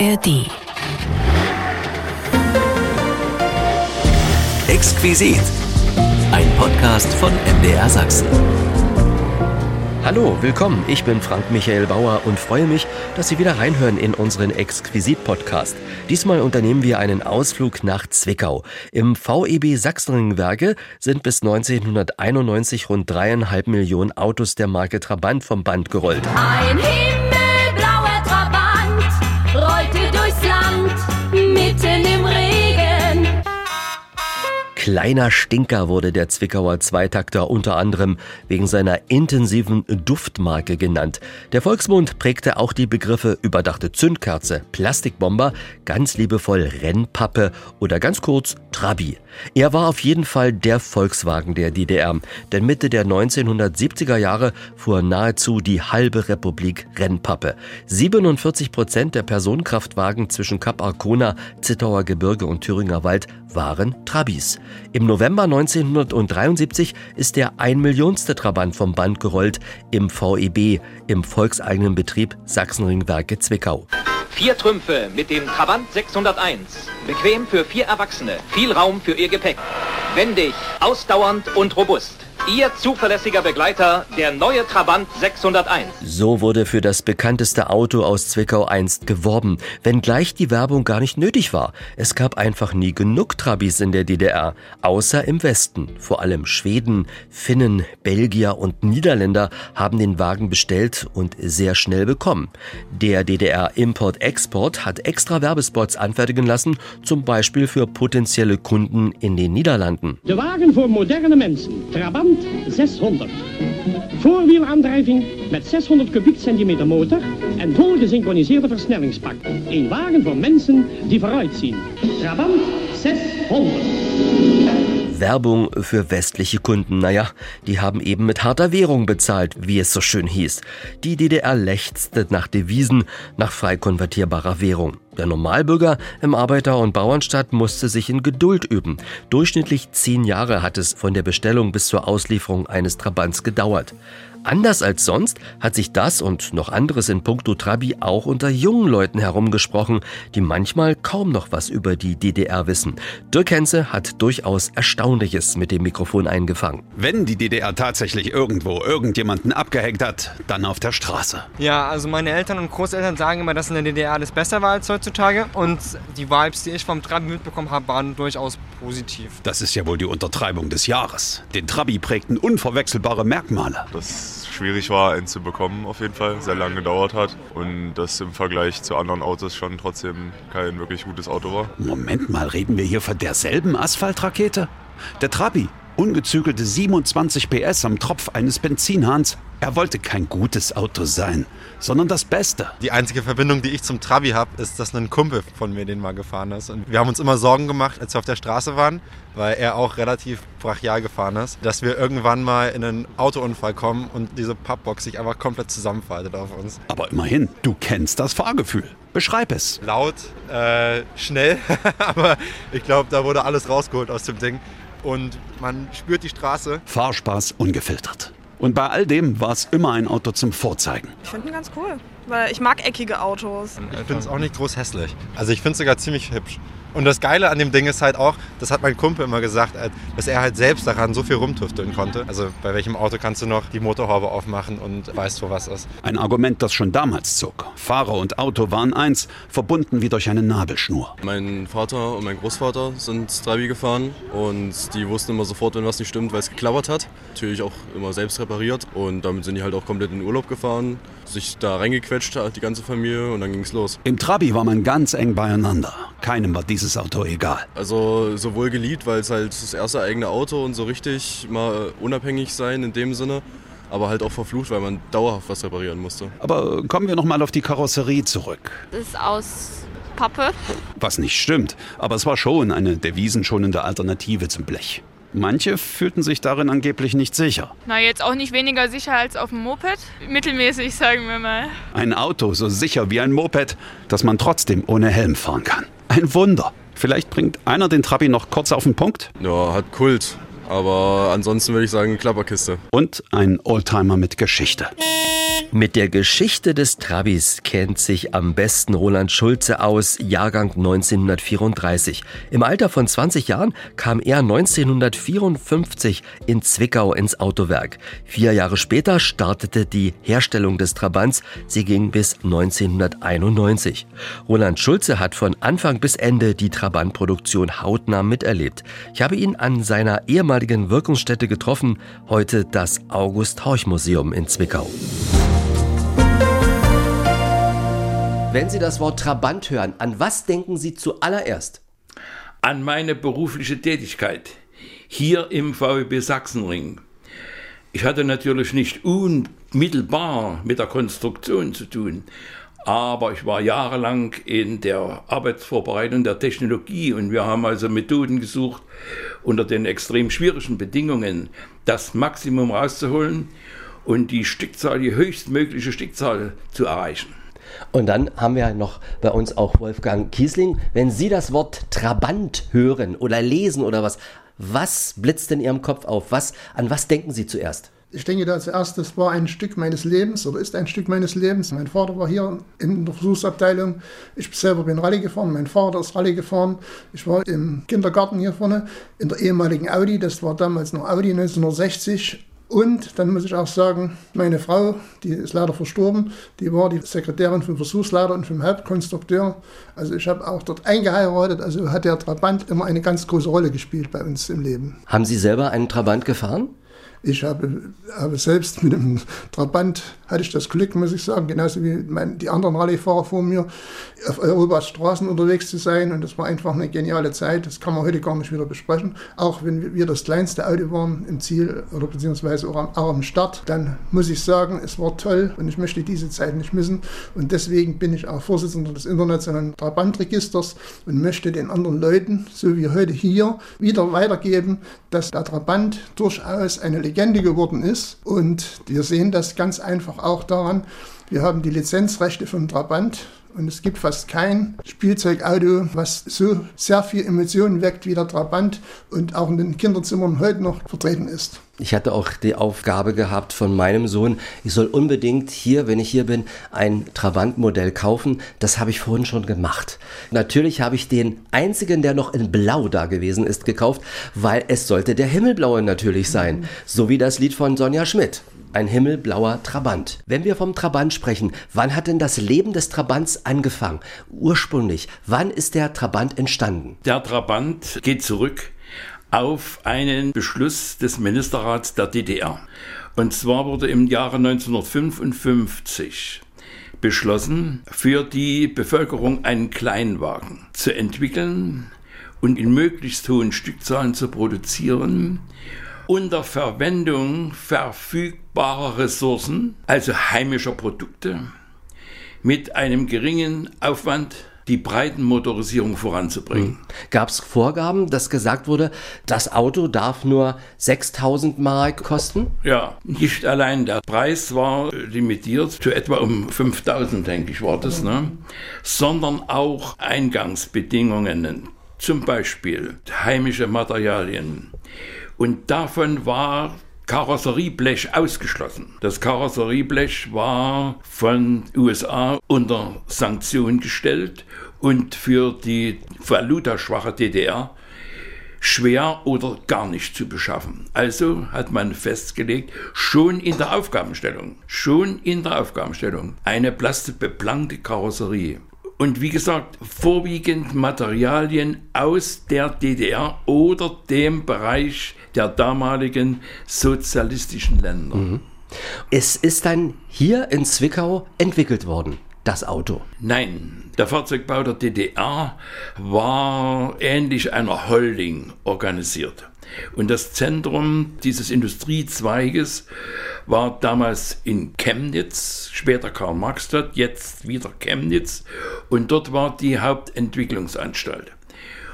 ARD. Exquisit. Ein Podcast von MDR Sachsen. Hallo, willkommen. Ich bin Frank Michael Bauer und freue mich, dass Sie wieder reinhören in unseren Exquisit-Podcast. Diesmal unternehmen wir einen Ausflug nach Zwickau. Im VEB Sachsenringwerke sind bis 1991 rund dreieinhalb Millionen Autos der Marke Trabant vom Band gerollt. Ein himmelblauer Kleiner Stinker wurde der Zwickauer Zweitakter unter anderem wegen seiner intensiven Duftmarke genannt. Der Volksmund prägte auch die Begriffe überdachte Zündkerze, Plastikbomber, ganz liebevoll Rennpappe oder ganz kurz Trabi. Er war auf jeden Fall der Volkswagen der DDR, denn Mitte der 1970er Jahre fuhr nahezu die halbe Republik Rennpappe. 47 Prozent der Personenkraftwagen zwischen Kap Arkona, Zittauer Gebirge und Thüringer Wald waren Trabis. Im November 1973 ist der ein Millionste Trabant vom Band gerollt im VEB, im volkseigenen Betrieb Sachsenringwerke Zwickau. Vier Trümpfe mit dem Trabant 601. Bequem für vier Erwachsene. Viel Raum für ihr Gepäck. Wendig, ausdauernd und robust. Ihr zuverlässiger Begleiter, der neue Trabant 601. So wurde für das bekannteste Auto aus Zwickau einst geworben, wenngleich die Werbung gar nicht nötig war. Es gab einfach nie genug Trabis in der DDR, außer im Westen. Vor allem Schweden, Finnen, Belgier und Niederländer haben den Wagen bestellt und sehr schnell bekommen. Der DDR Import-Export hat extra Werbespots anfertigen lassen, zum Beispiel für potenzielle Kunden in den Niederlanden. De wagen voor moderne mensen. Trabant 600. Voorwielaandrijving met 600 kubiekcentimeter motor en volgesynchroniseerde versnellingspak. Een wagen voor mensen die vooruitzien. Trabant 600. Werbung für westliche Kunden. Naja, die haben eben mit harter Währung bezahlt, wie es so schön hieß. Die DDR lechzte nach Devisen, nach frei konvertierbarer Währung. Der Normalbürger im Arbeiter- und Bauernstadt musste sich in Geduld üben. Durchschnittlich zehn Jahre hat es von der Bestellung bis zur Auslieferung eines Trabants gedauert. Anders als sonst hat sich das und noch anderes in puncto Trabi auch unter jungen Leuten herumgesprochen, die manchmal kaum noch was über die DDR wissen. Dirk Henze hat durchaus Erstaunliches mit dem Mikrofon eingefangen. Wenn die DDR tatsächlich irgendwo irgendjemanden abgehängt hat, dann auf der Straße. Ja, also meine Eltern und Großeltern sagen immer, dass in der DDR alles besser war als heutzutage. Und die Vibes, die ich vom Trabi mitbekommen habe, waren durchaus positiv. Das ist ja wohl die Untertreibung des Jahres. Den Trabi prägten unverwechselbare Merkmale. Das schwierig war, einen zu bekommen auf jeden Fall, sehr lange gedauert hat und das im Vergleich zu anderen Autos schon trotzdem kein wirklich gutes Auto war. Moment mal, reden wir hier von derselben Asphaltrakete? Der Trabi, ungezügelte 27 PS am Tropf eines Benzinhahns. Er wollte kein gutes Auto sein, sondern das Beste. Die einzige Verbindung, die ich zum Trabi habe, ist, dass ein Kumpel von mir den mal gefahren ist. Und wir haben uns immer Sorgen gemacht, als wir auf der Straße waren, weil er auch relativ brachial gefahren ist, dass wir irgendwann mal in einen Autounfall kommen und diese Pappbox sich einfach komplett zusammenfaltet auf uns. Aber immerhin, du kennst das Fahrgefühl. Beschreib es. Laut, äh, schnell, aber ich glaube, da wurde alles rausgeholt aus dem Ding. Und man spürt die Straße. Fahrspaß ungefiltert. Und bei all dem war es immer ein Auto zum Vorzeigen. Ich finde ihn ganz cool, weil ich mag eckige Autos. Ich finde es auch nicht groß hässlich. Also ich finde es sogar ziemlich hübsch. Und das Geile an dem Ding ist halt auch, das hat mein Kumpel immer gesagt, äh, dass er halt selbst daran so viel rumtüfteln konnte. Also bei welchem Auto kannst du noch die Motorhaube aufmachen und weißt, wo was ist. Ein Argument, das schon damals zog. Fahrer und Auto waren eins, verbunden wie durch eine Nabelschnur. Mein Vater und mein Großvater sind Trabi gefahren und die wussten immer sofort, wenn was nicht stimmt, weil es geklappert hat. Natürlich auch immer selbst repariert und damit sind die halt auch komplett in den Urlaub gefahren, sich da reingequetscht, die ganze Familie und dann ging es los. Im Trabi war man ganz eng beieinander. Keinem war dieses Auto egal. Also sowohl geliebt, weil es halt das erste eigene Auto und so richtig mal unabhängig sein in dem Sinne, aber halt auch verflucht, weil man dauerhaft was reparieren musste. Aber kommen wir nochmal auf die Karosserie zurück. Das ist aus Pappe. Was nicht stimmt, aber es war schon eine devisenschonende Alternative zum Blech. Manche fühlten sich darin angeblich nicht sicher. Na, jetzt auch nicht weniger sicher als auf dem Moped. Mittelmäßig, sagen wir mal. Ein Auto so sicher wie ein Moped, dass man trotzdem ohne Helm fahren kann. Ein Wunder. Vielleicht bringt einer den Trabi noch kurz auf den Punkt? Ja, hat Kult. Aber ansonsten würde ich sagen Klapperkiste. Und ein Oldtimer mit Geschichte. Mit der Geschichte des Trabis kennt sich am besten Roland Schulze aus, Jahrgang 1934. Im Alter von 20 Jahren kam er 1954 in Zwickau ins Autowerk. Vier Jahre später startete die Herstellung des Trabants. Sie ging bis 1991. Roland Schulze hat von Anfang bis Ende die Trabantproduktion hautnah miterlebt. Ich habe ihn an seiner ehemaligen Wirkungsstätte getroffen, heute das August Horch Museum in Zwickau. Wenn Sie das Wort Trabant hören, an was denken Sie zuallererst? An meine berufliche Tätigkeit hier im VEB Sachsenring. Ich hatte natürlich nicht unmittelbar mit der Konstruktion zu tun, aber ich war jahrelang in der Arbeitsvorbereitung der Technologie und wir haben also Methoden gesucht, unter den extrem schwierigen Bedingungen das Maximum rauszuholen und die Stückzahl, die höchstmögliche Stückzahl zu erreichen. Und dann haben wir noch bei uns auch Wolfgang Kiesling. Wenn Sie das Wort Trabant hören oder lesen oder was, was blitzt in Ihrem Kopf auf? Was, an was denken Sie zuerst? Ich denke da zuerst, das war ein Stück meines Lebens oder ist ein Stück meines Lebens. Mein Vater war hier in der Versuchsabteilung. Ich selber bin Rallye gefahren. Mein Vater ist Rallye gefahren. Ich war im Kindergarten hier vorne in der ehemaligen Audi. Das war damals noch Audi 1960. Und dann muss ich auch sagen, meine Frau, die ist leider verstorben, die war die Sekretärin vom Versuchsleiter und vom Hauptkonstrukteur. Also ich habe auch dort eingeheiratet, also hat der Trabant immer eine ganz große Rolle gespielt bei uns im Leben. Haben Sie selber einen Trabant gefahren? Ich habe, habe selbst mit dem Trabant, hatte ich das Glück, muss ich sagen, genauso wie mein, die anderen Rallyefahrer vor mir, auf Europas Straßen unterwegs zu sein. Und das war einfach eine geniale Zeit. Das kann man heute gar nicht wieder besprechen. Auch wenn wir das kleinste Auto waren im Ziel oder beziehungsweise auch am, auch am Start, dann muss ich sagen, es war toll und ich möchte diese Zeit nicht missen. Und deswegen bin ich auch Vorsitzender des Internationalen Trabantregisters und möchte den anderen Leuten, so wie heute hier, wieder weitergeben, dass der Trabant durchaus eine Legende geworden ist. Und wir sehen das ganz einfach auch daran, wir haben die Lizenzrechte vom Trabant und es gibt fast kein Spielzeugauto, was so sehr viel Emotionen weckt wie der Trabant und auch in den Kinderzimmern heute noch vertreten ist. Ich hatte auch die Aufgabe gehabt von meinem Sohn, ich soll unbedingt hier, wenn ich hier bin, ein Trabant-Modell kaufen. Das habe ich vorhin schon gemacht. Natürlich habe ich den einzigen, der noch in Blau da gewesen ist, gekauft, weil es sollte der Himmelblaue natürlich sein. So wie das Lied von Sonja Schmidt ein himmelblauer Trabant. Wenn wir vom Trabant sprechen, wann hat denn das Leben des Trabants angefangen? Ursprünglich, wann ist der Trabant entstanden? Der Trabant geht zurück auf einen Beschluss des Ministerrats der DDR. Und zwar wurde im Jahre 1955 beschlossen, für die Bevölkerung einen Kleinwagen zu entwickeln und in möglichst hohen Stückzahlen zu produzieren unter Verwendung verfügbarer Ressourcen, also heimischer Produkte, mit einem geringen Aufwand die Breitenmotorisierung voranzubringen. Gab es Vorgaben, dass gesagt wurde, das Auto darf nur 6000 Mark kosten? Ja, nicht allein der Preis war limitiert, zu etwa um 5000, denke ich, war das, ne? sondern auch Eingangsbedingungen, zum Beispiel heimische Materialien. Und davon war Karosserieblech ausgeschlossen. Das Karosserieblech war von USA unter Sanktion gestellt und für die valutaschwache DDR schwer oder gar nicht zu beschaffen. Also hat man festgelegt, schon in der Aufgabenstellung, schon in der Aufgabenstellung, eine plastikbeplankte Karosserie. Und wie gesagt, vorwiegend Materialien aus der DDR oder dem Bereich der damaligen sozialistischen Länder. Mhm. Es ist dann hier in Zwickau entwickelt worden, das Auto. Nein, der Fahrzeugbau der DDR war ähnlich einer Holding organisiert. Und das Zentrum dieses Industriezweiges war damals in Chemnitz, später Karl-Marx-Stadt, jetzt wieder Chemnitz. Und dort war die Hauptentwicklungsanstalt.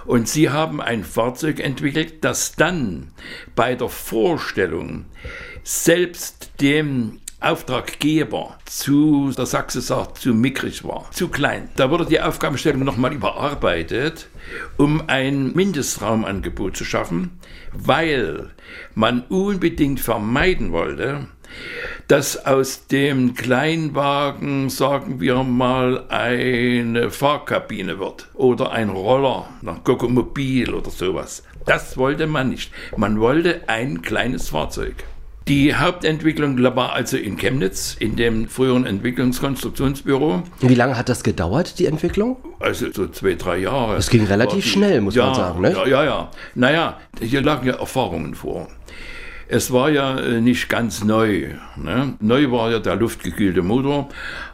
Und sie haben ein Fahrzeug entwickelt, das dann bei der Vorstellung selbst dem Auftraggeber zu, der Sachse sagt, zu mickrig war, zu klein. Da wurde die Aufgabenstellung nochmal überarbeitet, um ein Mindestraumangebot zu schaffen, weil man unbedingt vermeiden wollte, dass aus dem Kleinwagen, sagen wir mal, eine Fahrkabine wird oder ein Roller, ein Gogomobil oder sowas. Das wollte man nicht. Man wollte ein kleines Fahrzeug. Die Hauptentwicklung war also in Chemnitz, in dem früheren Entwicklungskonstruktionsbüro. Wie lange hat das gedauert, die Entwicklung? Also so zwei, drei Jahre. Es ging relativ schnell, muss ja, man sagen. Ne? Ja, ja, ja. Naja, hier lagen ja Erfahrungen vor. Es war ja äh, nicht ganz neu. Ne? Neu war ja der luftgekühlte Motor,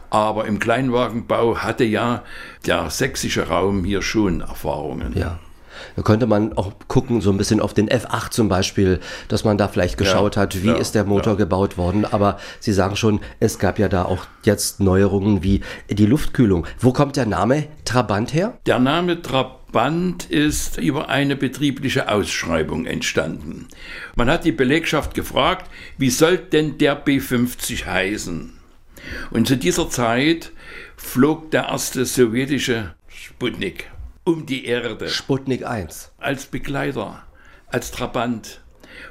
aber im Kleinwagenbau hatte ja der sächsische Raum hier schon Erfahrungen. Ja. Da könnte man auch gucken, so ein bisschen auf den F8 zum Beispiel, dass man da vielleicht geschaut Ja, hat, wie ja, ist der Motor gebaut worden. Aber Sie sagen schon, es gab ja da auch jetzt Neuerungen wie die Luftkühlung. Wo kommt der Name Trabant her? Der Name Trabant ist über eine betriebliche Ausschreibung entstanden. Man hat die Belegschaft gefragt, wie soll denn der B50 heißen? Und zu dieser Zeit flog der erste sowjetische Sputnik um die Erde. Sputnik 1. Als Begleiter, als Trabant.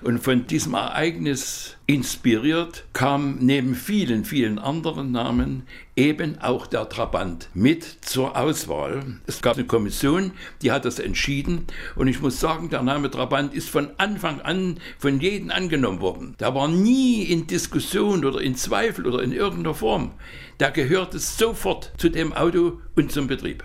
Und von diesem Ereignis inspiriert kam neben vielen, vielen anderen Namen eben auch der Trabant mit zur Auswahl. Es gab eine Kommission, die hat das entschieden. Und ich muss sagen, der Name Trabant ist von Anfang an von jedem angenommen worden. Der war nie in Diskussion oder in Zweifel oder in irgendeiner Form. Der gehörte sofort zu dem Auto und zum Betrieb.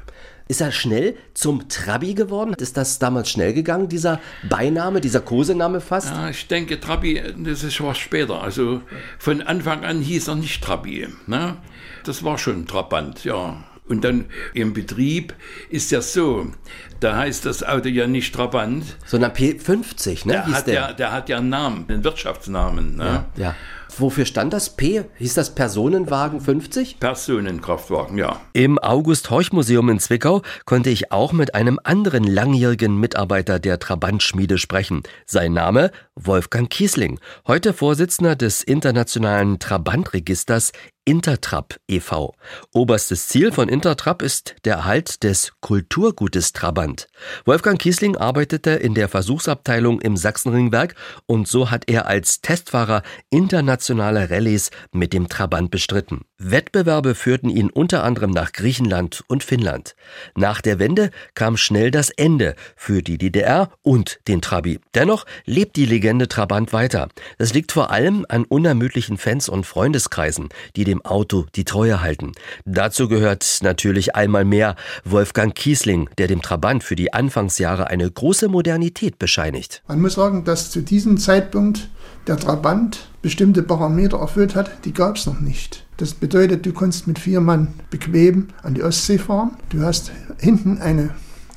Ist er schnell zum Trabi geworden? Ist das damals schnell gegangen, dieser Beiname, dieser Kosename fast? Ja, ich denke, Trabi, das ist was später. Also von Anfang an hieß er nicht Trabi. Ne? Das war schon Trabant, ja. Und dann im Betrieb ist ja so, da heißt das Auto ja nicht Trabant. Sondern P50, ne? Der hat, der. ja, der hat ja einen Namen, einen Wirtschaftsnamen. Ne? ja, ja. Wofür stand das P? Hieß das Personenwagen 50? Personenkraftwagen, ja. Im August-Horch-Museum in Zwickau konnte ich auch mit einem anderen langjährigen Mitarbeiter der Trabantschmiede sprechen. Sein Name Wolfgang Kiesling, heute Vorsitzender des internationalen Trabantregisters Intertrap e.V. Oberstes Ziel von Intertrap ist der Erhalt des Kulturgutes Trabant. Wolfgang Kiesling arbeitete in der Versuchsabteilung im Sachsenringwerk und so hat er als Testfahrer internationale Rallyes mit dem Trabant bestritten. Wettbewerbe führten ihn unter anderem nach Griechenland und Finnland. Nach der Wende kam schnell das Ende für die DDR und den Trabi. Dennoch lebt die Legende Trabant weiter. Das liegt vor allem an unermüdlichen Fans und Freundeskreisen, die dem Auto die Treue halten. Dazu gehört natürlich einmal mehr Wolfgang Kiesling, der dem Trabant für die Anfangsjahre eine große Modernität bescheinigt. Man muss sagen, dass zu diesem Zeitpunkt der Trabant bestimmte Parameter erfüllt hat, die gab es noch nicht. Das bedeutet, du konntest mit vier Mann bequem an die Ostsee fahren. Du hast hinten eine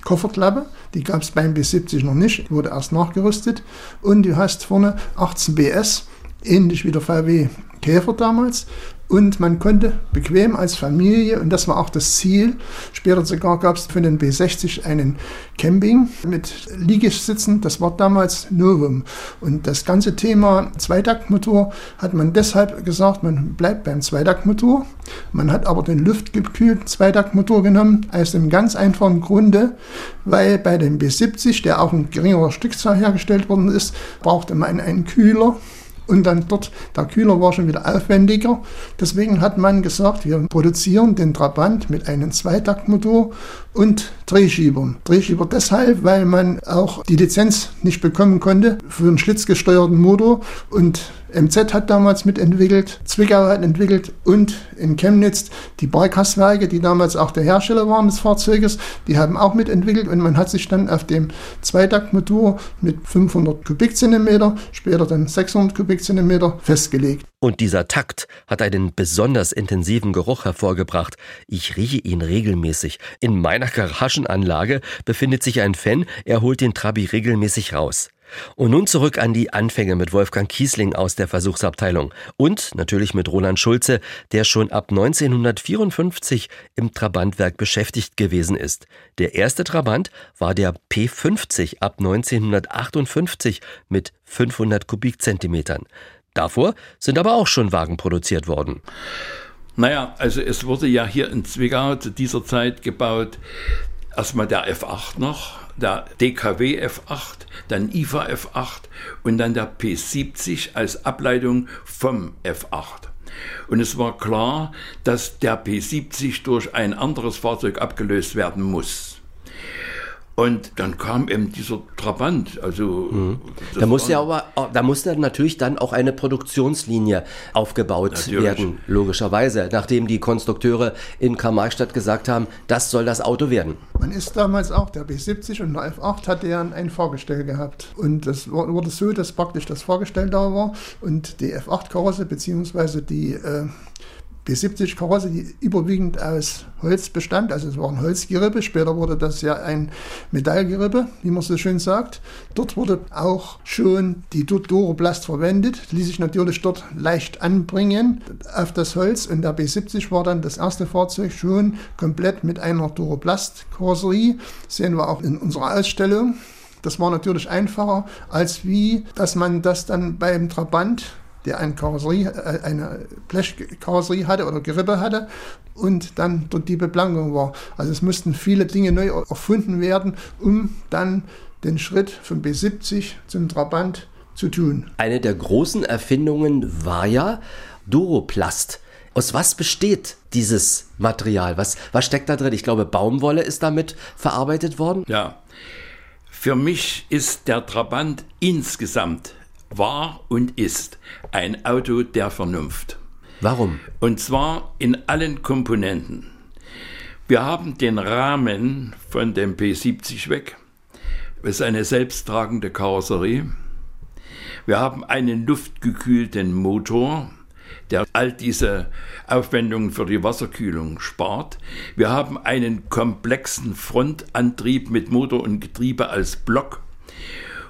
Kofferklappe, die gab es beim B70 noch nicht, wurde erst nachgerüstet. Und du hast vorne 18 BS, ähnlich wie der VW Käfer damals. Und man konnte bequem als Familie, und das war auch das Ziel, später sogar gab es für den B60 einen Camping mit Liegesitzen, das war damals Novum. Und das ganze Thema Zweitaktmotor hat man deshalb gesagt, man bleibt beim Zweitaktmotor. Man hat aber den luftgekühlten Zweitaktmotor genommen, aus dem ganz einfachen Grunde, weil bei dem B70, der auch in geringerer Stückzahl hergestellt worden ist, brauchte man einen Kühler und dann dort, der Kühler war schon wieder aufwendiger. Deswegen hat man gesagt, wir produzieren den Trabant mit einem Zweitaktmotor und Drehschiebern. Drehschieber deshalb, weil man auch die Lizenz nicht bekommen konnte für einen schlitzgesteuerten Motor und MZ hat damals mitentwickelt, Zwickau hat entwickelt und in Chemnitz die Barkastwerke, die damals auch der Hersteller waren des Fahrzeuges, die haben auch mitentwickelt und man hat sich dann auf dem Zweitaktmotor mit 500 Kubikzentimeter, später dann 600 Kubikzentimeter festgelegt. Und dieser Takt hat einen besonders intensiven Geruch hervorgebracht. Ich rieche ihn regelmäßig. In meiner Garagenanlage befindet sich ein Fan, er holt den Trabi regelmäßig raus. Und nun zurück an die Anfänge mit Wolfgang Kiesling aus der Versuchsabteilung und natürlich mit Roland Schulze, der schon ab 1954 im Trabantwerk beschäftigt gewesen ist. Der erste Trabant war der P50 ab 1958 mit 500 Kubikzentimetern. Davor sind aber auch schon Wagen produziert worden. Naja, also es wurde ja hier in Zwickau zu dieser Zeit gebaut, erstmal der F8 noch, der DKW F8, dann IFA F8 und dann der P70 als Ableitung vom F8. Und es war klar, dass der P70 durch ein anderes Fahrzeug abgelöst werden muss. Und dann kam eben dieser Trabant. Also mhm. da musste ja aber, da musste natürlich dann auch eine Produktionslinie aufgebaut natürlich. werden, logischerweise, nachdem die Konstrukteure in Karl-Marx-Stadt gesagt haben, das soll das Auto werden. Man ist damals auch, der B70 und der F8 hatte ja ein Fahrgestell gehabt. Und das wurde so, dass praktisch das Fahrgestell da war und die F8-Karosse beziehungsweise die äh, B70-Karosse, die überwiegend aus Holz bestand. Also es war ein Holzgerippe. Später wurde das ja ein Metallgerippe, wie man so schön sagt. Dort wurde auch schon die Doroplast verwendet. Ließ sich natürlich dort leicht anbringen auf das Holz. Und der B70 war dann das erste Fahrzeug schon komplett mit einer Doroplast-Karosserie. Sehen wir auch in unserer Ausstellung. Das war natürlich einfacher, als wie, dass man das dann beim Trabant der eine Karosserie, äh, eine Blechkarosserie hatte oder Gerippe hatte und dann dort die Beplankung war. Also es mussten viele Dinge neu erfunden werden, um dann den Schritt vom B70 zum Trabant zu tun. Eine der großen Erfindungen war ja Duroplast. Aus was besteht dieses Material? Was, was steckt da drin? Ich glaube, Baumwolle ist damit verarbeitet worden. Ja. Für mich ist der Trabant insgesamt war und ist ein Auto der Vernunft. Warum? Und zwar in allen Komponenten. Wir haben den Rahmen von dem P70 weg. Es ist eine selbsttragende Karosserie. Wir haben einen luftgekühlten Motor, der all diese Aufwendungen für die Wasserkühlung spart. Wir haben einen komplexen Frontantrieb mit Motor und Getriebe als Block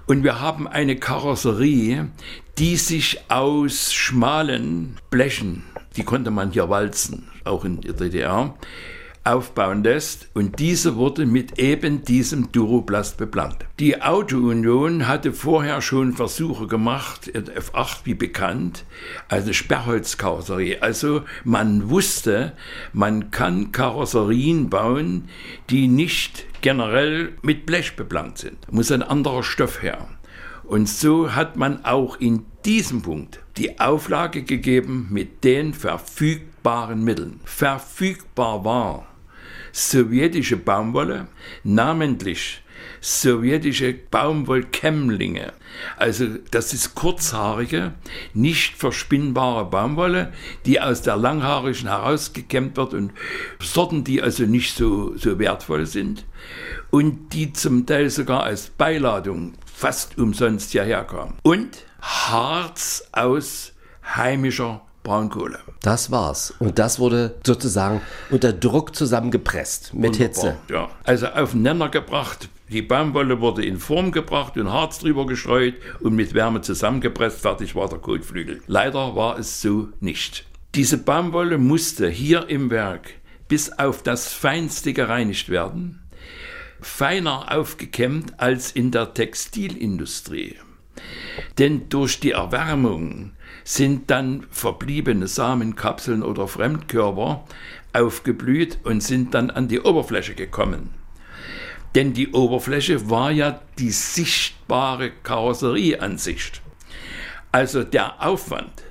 und wir haben eine Karosserie, die sich aus schmalen Blechen, die konnte man hier walzen, auch in der DDR, aufbauen lässt und diese wurde mit eben diesem Duroplast beplankt. Die Auto-Union hatte vorher schon Versuche gemacht, F8 wie bekannt, also Sperrholzkarosserie. Also man wusste, man kann Karosserien bauen, die nicht generell mit Blech beplankt sind. Da muss ein anderer Stoff her. Und so hat man auch in diesem Punkt die Auflage gegeben mit den verfügbaren Mitteln. Verfügbar war sowjetische Baumwolle, namentlich sowjetische Baumwollkämmlinge. Also das ist kurzhaarige, nicht verspinnbare Baumwolle, die aus der langhaarigen herausgekämmt wird und Sorten, die also nicht so, so wertvoll sind und die zum Teil sogar als Beiladung fast umsonst hierher kamen. Und Harz aus heimischer Braunkohle. Das war's. Und das wurde sozusagen unter Druck zusammengepresst mit Wunderbar, Hitze. Ja, also aufeinander gebracht. Die Baumwolle wurde in Form gebracht und Harz drüber gestreut und mit Wärme zusammengepresst. Fertig war der Kotflügel. Leider war es so nicht. Diese Baumwolle musste hier im Werk bis auf das Feinste gereinigt werden, feiner aufgekämmt als in der Textilindustrie. Denn durch die Erwärmung sind dann verbliebene Samenkapseln oder Fremdkörper aufgeblüht und sind dann an die Oberfläche gekommen. Denn die Oberfläche war ja die sichtbare Karosserieansicht. Also der Aufwand,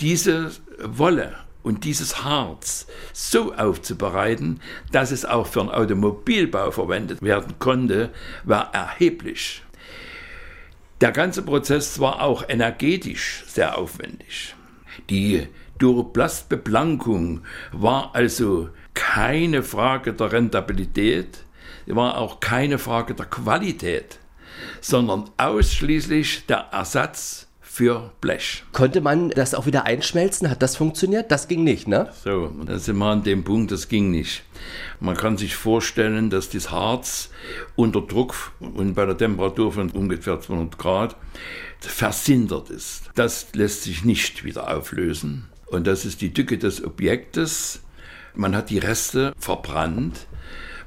diese Wolle und dieses Harz so aufzubereiten, dass es auch für den Automobilbau verwendet werden konnte, war erheblich. Der ganze Prozess war auch energetisch sehr aufwendig. Die Duroplastbeplankung war also keine Frage der Rentabilität, war auch keine Frage der Qualität, sondern ausschließlich der Ersatz für Blech. Konnte man das auch wieder einschmelzen? Hat das funktioniert? Das ging nicht, ne? So, da sind wir an dem Punkt, das ging nicht. Man kann sich vorstellen, dass das Harz unter Druck und bei der Temperatur von ungefähr 200 Grad versindert ist. Das lässt sich nicht wieder auflösen. Und das ist die Tücke des Objektes. Man hat die Reste verbrannt,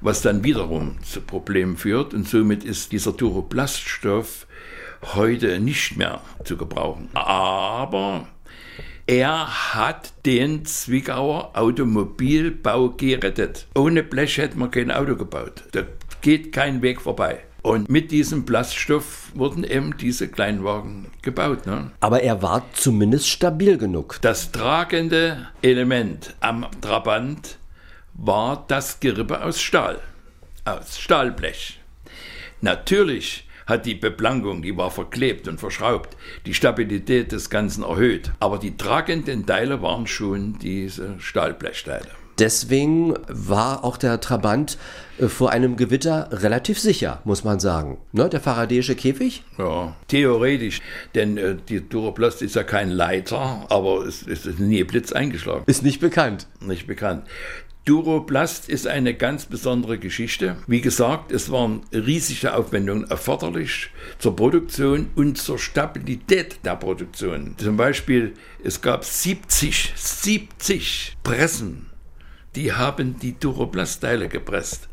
was dann wiederum zu Problemen führt. Und somit ist dieser Duroplaststoff heute nicht mehr zu gebrauchen. Aber er hat den Zwickauer Automobilbau gerettet. Ohne Blech hätte man kein Auto gebaut. Da geht kein Weg vorbei. Und mit diesem Plaststoff wurden eben diese Kleinwagen gebaut. Ne? Aber er war zumindest stabil genug. Das tragende Element am Trabant war das Gerippe aus Stahl, aus Stahlblech. Natürlich hat die Beplankung, die war verklebt und verschraubt, die Stabilität des Ganzen erhöht. Aber die tragenden Teile waren schon diese Stahlblechteile. Deswegen war auch der Trabant äh, vor einem Gewitter relativ sicher, muss man sagen. Ne, der faradäische Käfig? Ja, theoretisch. Denn äh, die Duroplast ist ja kein Leiter, aber es, es ist nie Blitz eingeschlagen. Ist nicht bekannt. Nicht bekannt. Duroplast ist eine ganz besondere Geschichte. Wie gesagt, es waren riesige Aufwendungen erforderlich zur Produktion und zur Stabilität der Produktion. Zum Beispiel, es gab 70, 70 Pressen, die haben die Duroplast-Teile gepresst.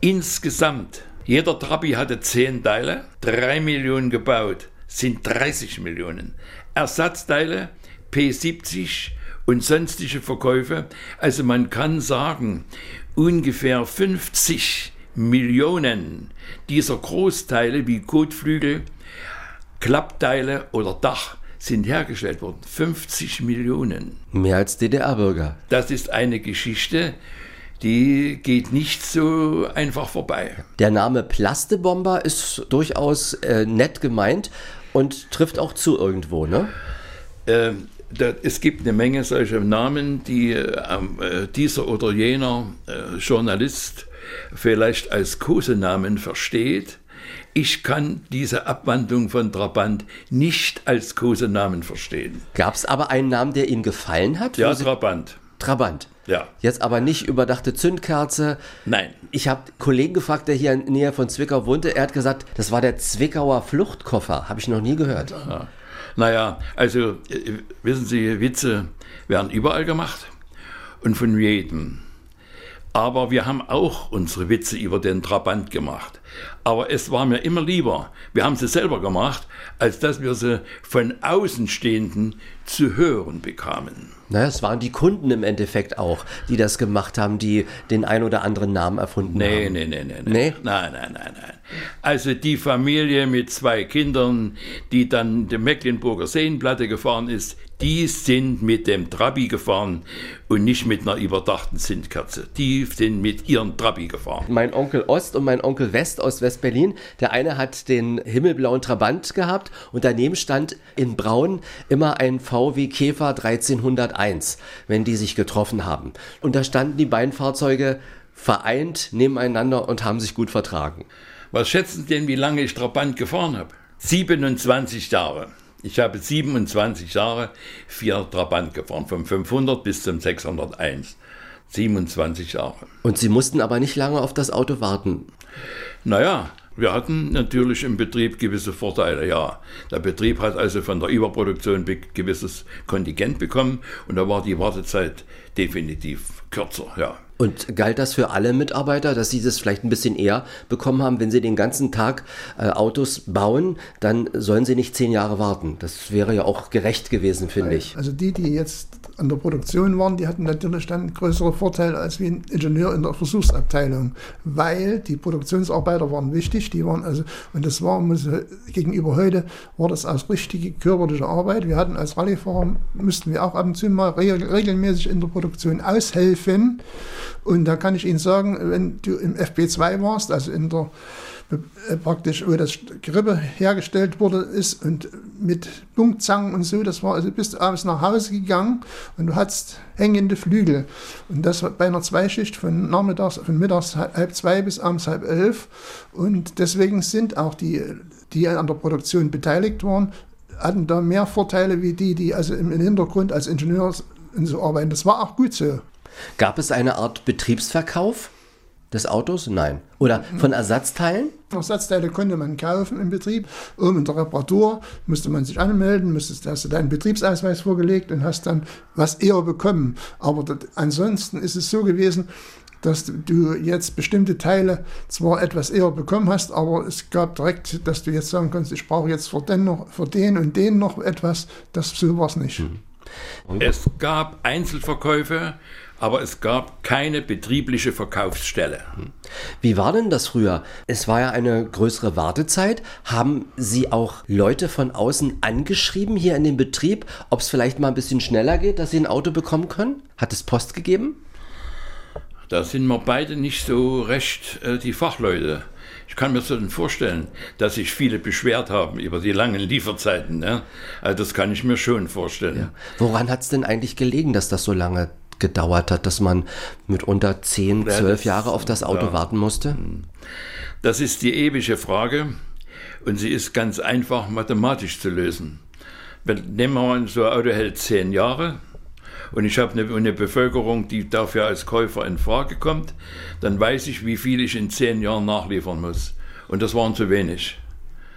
Insgesamt, jeder Trabi hatte 10 Teile, 3 Millionen gebaut, sind 30 Millionen. Ersatzteile P70 und sonstige Verkäufe. Also man kann sagen, ungefähr 50 Millionen dieser Großteile wie Kotflügel, Klappteile oder Dach sind hergestellt worden. 50 Millionen. Mehr als DDR-Bürger. Das ist eine Geschichte, die geht nicht so einfach vorbei. Der Name Plastebomber ist durchaus äh, nett gemeint und trifft auch zu irgendwo, ne? Ähm, da, es gibt eine Menge solcher Namen, die äh, dieser oder jener äh, Journalist vielleicht als Kosenamen versteht. Ich kann diese Abwandlung von Trabant nicht als Kosenamen verstehen. Gab es aber einen Namen, der Ihnen gefallen hat? Ja, Trabant. Trabant. Ja. Jetzt aber nicht überdachte Zündkerze. Nein. Ich habe Kollegen gefragt, der hier in der Nähe von Zwickau wohnte. Er hat gesagt, das war der Zwickauer Fluchtkoffer. Habe ich noch nie gehört. Aha. Naja, also äh, wissen Sie, Witze werden überall gemacht und von jedem. Aber wir haben auch unsere Witze über den Trabant gemacht. Aber es war mir immer lieber, wir haben sie selber gemacht, als dass wir sie von Außenstehenden zu hören bekamen. Naja, es waren die Kunden im Endeffekt auch, die das gemacht haben, die den ein oder anderen Namen erfunden nee, haben. Nee, nee, nee, nee. Nee? Nein, nein, nein, nein. Also die Familie mit zwei Kindern, die dann die Mecklenburger Seenplatte gefahren ist, die sind mit dem Trabi gefahren und nicht mit einer überdachten Zündkerze. Die sind mit ihrem Trabi gefahren. Mein Onkel Ost und mein Onkel West aus West-Berlin, der eine hat den himmelblauen Trabant gehabt und daneben stand in Braun immer ein VW Käfer 1301, wenn die sich getroffen haben. Und da standen die beiden Fahrzeuge vereint nebeneinander und haben sich gut vertragen. Was schätzen Sie denn, wie lange ich Trabant gefahren habe? 27 Jahre. Ich habe 27 Jahre vier Trabant gefahren, vom 500 bis zum 601. 27 Jahre. Und Sie mussten aber nicht lange auf das Auto warten. Naja, wir hatten natürlich im Betrieb gewisse Vorteile, ja. Der Betrieb hat also von der Überproduktion ein gewisses Kontingent bekommen und da war die Wartezeit definitiv kürzer, ja. Und galt das für alle Mitarbeiter, dass sie das vielleicht ein bisschen eher bekommen haben, wenn sie den ganzen Tag äh, Autos bauen, dann sollen sie nicht zehn Jahre warten. Das wäre ja auch gerecht gewesen, finde ich. Also die, die jetzt an der Produktion waren, die hatten natürlich dann größere Vorteile als wie ein Ingenieur in der Versuchsabteilung, weil die Produktionsarbeiter waren wichtig, die waren also, und das war, muss, gegenüber heute, war das aus richtige körperliche Arbeit. Wir hatten als Rallyefahrer, müssten wir auch ab und zu mal re regelmäßig in der Produktion aushelfen. Und da kann ich Ihnen sagen, wenn du im FB2 warst, also in der äh, praktisch, wo das Gerippe hergestellt wurde, ist und mit Punktzangen und so, das war, also bist du abends nach Hause gegangen und du hattest hängende Flügel. Und das bei einer Zweischicht von nachmittags, von mittags halb zwei bis abends halb elf. Und deswegen sind auch die, die an der Produktion beteiligt waren, hatten da mehr Vorteile wie die, die also im Hintergrund als Ingenieur und so arbeiten. Das war auch gut so. Gab es eine Art Betriebsverkauf des Autos? Nein. Oder von Ersatzteilen? Ersatzteile konnte man kaufen im Betrieb. Oben in der Reparatur musste man sich anmelden, musstest, hast du deinen Betriebsausweis vorgelegt und hast dann was eher bekommen. Aber das, ansonsten ist es so gewesen, dass du jetzt bestimmte Teile zwar etwas eher bekommen hast, aber es gab direkt, dass du jetzt sagen kannst, ich brauche jetzt für den, noch, für den und den noch etwas. Das so war es nicht. Es gab Einzelverkäufe, aber es gab keine betriebliche Verkaufsstelle. Wie war denn das früher? Es war ja eine größere Wartezeit. Haben Sie auch Leute von außen angeschrieben hier in den Betrieb, ob es vielleicht mal ein bisschen schneller geht, dass Sie ein Auto bekommen können? Hat es Post gegeben? Da sind wir beide nicht so recht äh, die Fachleute. Ich kann mir so vorstellen, dass sich viele beschwert haben über die langen Lieferzeiten. Ne? Also das kann ich mir schon vorstellen. Ja. Woran hat es denn eigentlich gelegen, dass das so lange gedauert hat, dass man mitunter 10, 12 Jahre auf das Auto ja. warten musste? Das ist die ewige Frage und sie ist ganz einfach mathematisch zu lösen. Nehmen wir mal, so ein Auto hält 10 Jahre, und ich habe eine, eine, Bevölkerung, die dafür als Käufer in Frage kommt, dann weiß ich, wie viel ich in zehn Jahren nachliefern muss. Und das waren zu wenig.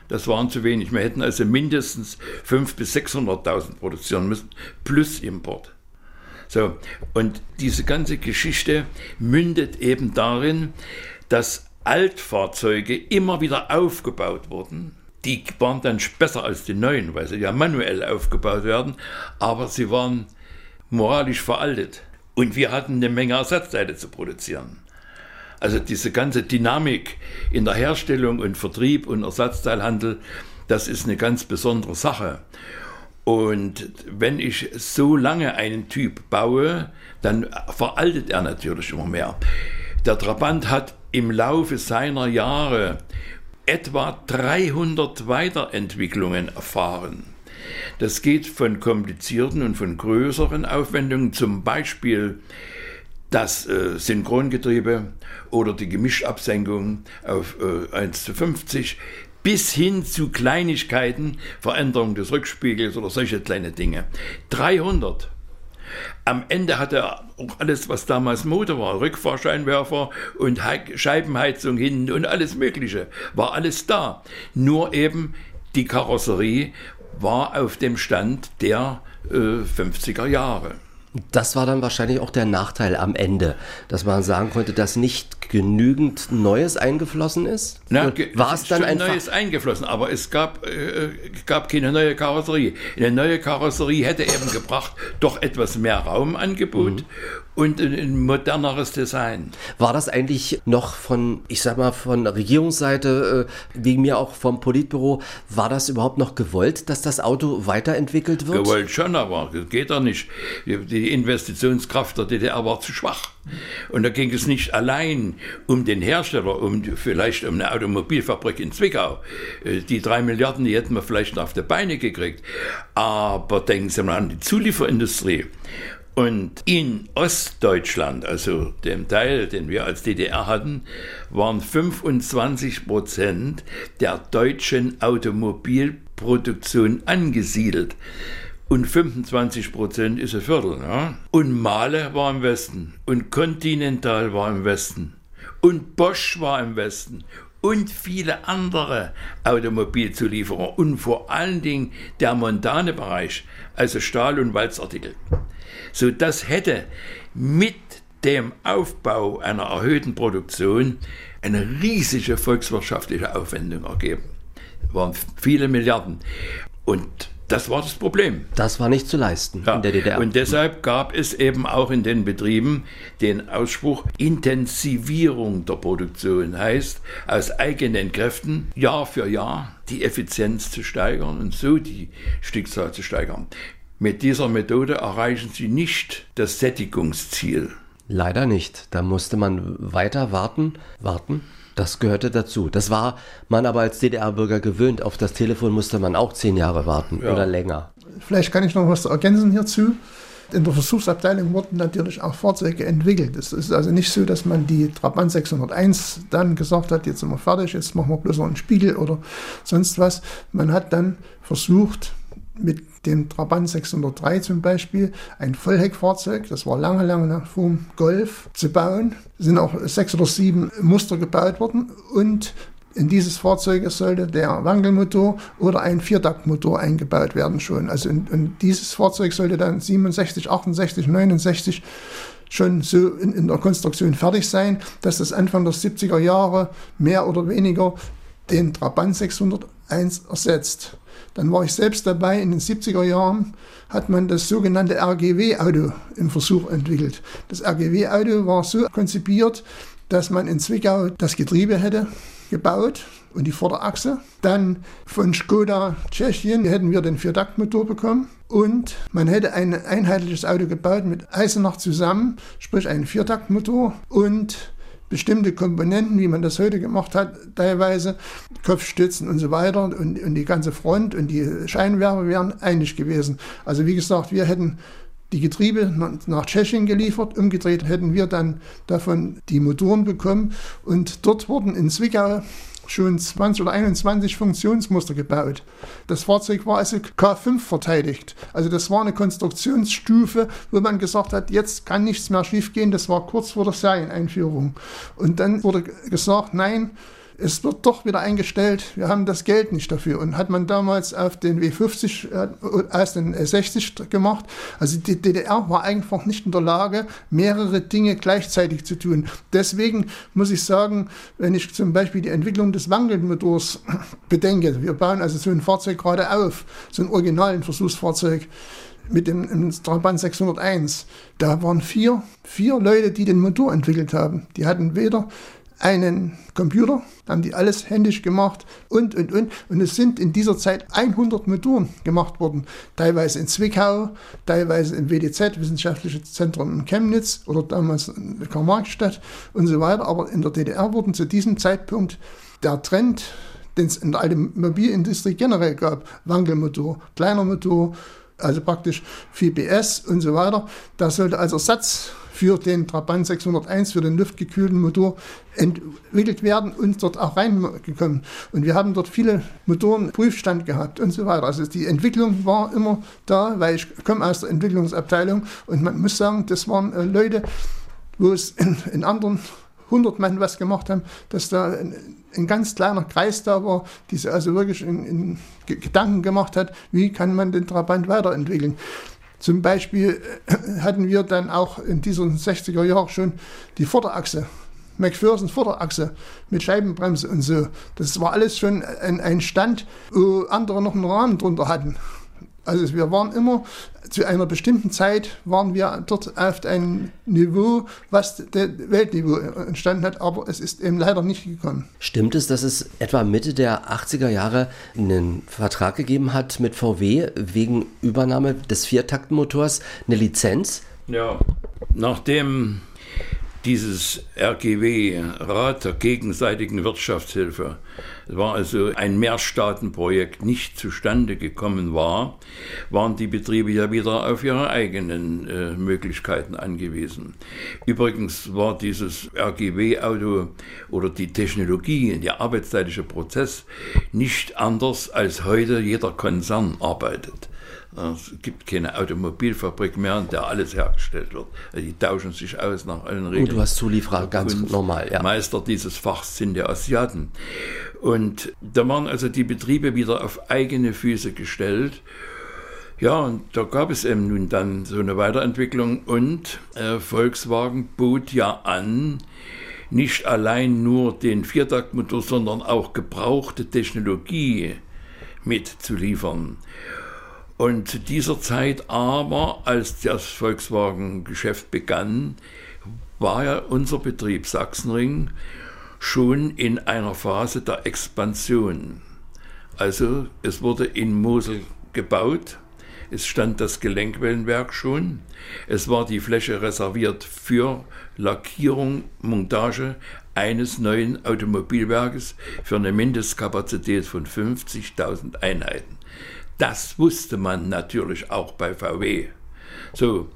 Das waren zu wenig. Wir hätten also mindestens 500.000 bis 600.000 produzieren müssen, plus Import. So, und diese ganze Geschichte mündet eben darin, dass Altfahrzeuge immer wieder aufgebaut wurden. Die waren dann besser als die neuen, weil sie ja manuell aufgebaut werden, aber sie waren moralisch veraltet. Und wir hatten eine Menge Ersatzteile zu produzieren. Also diese ganze Dynamik in der Herstellung und Vertrieb und Ersatzteilhandel, das ist eine ganz besondere Sache. Und wenn ich so lange einen Typ baue, dann veraltet er natürlich immer mehr. Der Trabant hat im Laufe seiner Jahre etwa 300 Weiterentwicklungen erfahren. Das geht von komplizierten und von größeren Aufwendungen, zum Beispiel das äh, Synchrongetriebe oder die Gemischabsenkung auf äh, 1 zu 50 bis hin zu Kleinigkeiten, Veränderung des Rückspiegels oder solche kleine Dinge. 300. Am Ende hat er auch alles, was damals Mode war, Rückfahrscheinwerfer und Scheibenheizung hin und alles Mögliche, war alles da. Nur eben die Karosserie war auf dem Stand der äh, 50er Jahre. Das war dann wahrscheinlich auch der Nachteil am Ende, dass man sagen konnte, dass nicht genügend Neues eingeflossen ist. Na, war es dann einfach Neues eingeflossen, aber es gab, äh, gab keine neue Karosserie. Eine neue Karosserie hätte eben gebracht doch etwas mehr Raumangebot mhm und ein moderneres Design. War das eigentlich noch von, ich sag mal, von Regierungsseite, äh, wegen mir auch vom Politbüro, war das überhaupt noch gewollt, dass das Auto weiterentwickelt wird? Gewollt schon, aber das geht doch nicht. Die Investitionskraft der DDR war zu schwach. Und da ging es nicht allein um den Hersteller, um vielleicht um eine Automobilfabrik in Zwickau. Äh, die drei Milliarden, die hätten wir vielleicht noch auf die Beine gekriegt. Aber denken Sie mal an die Zulieferindustrie. Und in Ostdeutschland, also dem Teil, den wir als DDR hatten, waren 25 Prozent der deutschen Automobilproduktion angesiedelt. Und 25 Prozent ist ein Viertel. Ja? Und Male war im Westen. Und Continental war im Westen. Und Bosch war im Westen und viele andere Automobilzulieferer und vor allen Dingen der montane Bereich, also Stahl- und Walzartikel. So das hätte mit dem Aufbau einer erhöhten Produktion eine riesige volkswirtschaftliche Aufwendung ergeben. Das waren viele Milliarden. Und das war das Problem. Das war nicht zu leisten ja. in der DDR. Und deshalb gab es eben auch in den Betrieben den Ausspruch Intensivierung der Produktion, heißt aus eigenen Kräften Jahr für Jahr die Effizienz zu steigern und so die Stückzahl zu steigern. Mit dieser Methode erreichen Sie nicht das Sättigungsziel. Leider nicht. Da musste man weiter warten, warten. Das gehörte dazu. Das war man aber als DDR-Bürger gewöhnt. Auf das Telefon musste man auch zehn Jahre warten ja. oder länger. Vielleicht kann ich noch was ergänzen hierzu. In der Versuchsabteilung wurden natürlich auch Fahrzeuge entwickelt. Es ist also nicht so, dass man die Trabant 601 dann gesagt hat, jetzt sind wir fertig, jetzt machen wir bloß noch einen Spiegel oder sonst was. Man hat dann versucht, mit dem Trabant 603 zum Beispiel, ein Vollheckfahrzeug, das war lange, lange vor dem Golf zu bauen. Es sind auch sechs oder sieben Muster gebaut worden und in dieses Fahrzeug sollte der Wankelmotor oder ein Viertaktmotor eingebaut werden schon. Also in, in dieses Fahrzeug sollte dann 67, 68, 69 schon so in, in der Konstruktion fertig sein, dass das Anfang der 70er Jahre mehr oder weniger den Trabant 601 ersetzt. Dann war ich selbst dabei, in den 70er Jahren hat man das sogenannte RGW-Auto im Versuch entwickelt. Das RGW-Auto war so konzipiert, dass man in Zwickau das Getriebe hätte gebaut und die Vorderachse. Dann von Skoda Tschechien hätten wir den Viertaktmotor bekommen und man hätte ein einheitliches Auto gebaut mit Eisenach zusammen, sprich einen Viertaktmotor und bestimmte Komponenten, wie man das heute gemacht hat, teilweise Kopfstützen und so weiter und, und die ganze Front und die Scheinwerfer wären einig gewesen. Also wie gesagt, wir hätten die Getriebe nach Tschechien geliefert. Umgedreht hätten wir dann davon die Motoren bekommen. Und dort wurden in Zwickau schon 20 oder 21 Funktionsmuster gebaut. Das Fahrzeug war also K5 verteidigt. Also das war eine Konstruktionsstufe, wo man gesagt hat, jetzt kann nichts mehr schiefgehen. Das war kurz vor der Serieneinführung. Und dann wurde gesagt, nein, es wird doch wieder eingestellt, wir haben das Geld nicht dafür. Und hat man damals auf den W50 äh, aus den 60 gemacht. Also die DDR war einfach nicht in der Lage, mehrere Dinge gleichzeitig zu tun. Deswegen muss ich sagen, wenn ich zum Beispiel die Entwicklung des Wankelmotors bedenke, wir bauen also so ein Fahrzeug gerade auf, so ein originalen Versuchsfahrzeug, mit dem, dem Trabant 601. Da waren vier, vier Leute, die den Motor entwickelt haben. Die hatten weder einen Computer, haben die alles händisch gemacht und, und, und. Und es sind in dieser Zeit 100 Motoren gemacht worden. Teilweise in Zwickau, teilweise im WDZ, Wissenschaftliches Zentrum in Chemnitz oder damals in Karl-Marx-Stadt und so weiter. Aber in der DDR wurden zu diesem Zeitpunkt der Trend, den es in der Automobilindustrie generell gab, Wankelmotor, kleiner Motor, also praktisch 4 PS und so weiter, da sollte als Ersatz für den Trabant 601, für den luftgekühlten Motor entwickelt werden und dort auch reingekommen. Und wir haben dort viele Motoren Prüfstand gehabt und so weiter. Also die Entwicklung war immer da, weil ich komme aus der Entwicklungsabteilung und man muss sagen, das waren äh, Leute, wo es in, in anderen 100 Mann was gemacht haben, dass da ein, ein ganz kleiner Kreis da war, die sich also wirklich in, in Gedanken gemacht hat, wie kann man den Trabant weiterentwickeln. Zum Beispiel äh, hatten wir dann auch in diesen 60er Jahren schon die Vorderachse, McPherson Vorderachse mit Scheibenbremse und so. Das war alles schon ein, ein Stand, wo andere noch einen Rahmen drunter hatten. Also wir waren immer zu einer bestimmten Zeit waren wir dort auf einem Niveau, was das Weltniveau entstanden hat, aber es ist eben leider nicht gekommen. Stimmt es, dass es etwa Mitte der 80er Jahre einen Vertrag gegeben hat mit VW wegen Übernahme des Viertaktmotors, eine Lizenz? Ja, nachdem dieses RGW, Rat der gegenseitigen Wirtschaftshilfe, war also ein Mehrstaatenprojekt nicht zustande gekommen war, waren die Betriebe ja wieder auf ihre eigenen äh, Möglichkeiten angewiesen. Übrigens war dieses RGW-Auto oder die Technologie, der arbeitsteilige Prozess nicht anders als heute jeder Konzern arbeitet. Es gibt keine Automobilfabrik mehr, in der alles hergestellt wird. Also die tauschen sich aus nach allen Regeln. Und du hast Zulieferer, ganz normal, ja. Meister dieses Fachs sind der Asiaten. Und da waren also die Betriebe wieder auf eigene Füße gestellt. Ja, und da gab es eben nun dann so eine Weiterentwicklung und äh, Volkswagen bot ja an, nicht allein nur den Viertaktmotor, sondern auch gebrauchte Technologie mitzuliefern. Und zu dieser Zeit aber, als das Volkswagen-Geschäft begann, war ja unser Betrieb Sachsenring schon in einer Phase der Expansion. Also es wurde in Mosel gebaut, es stand das Gelenkwellenwerk schon, es war die Fläche reserviert für Lackierung, Montage eines neuen Automobilwerkes für eine Mindestkapazität von 50.000 Einheiten. Das wusste man natürlich auch bei VW. So,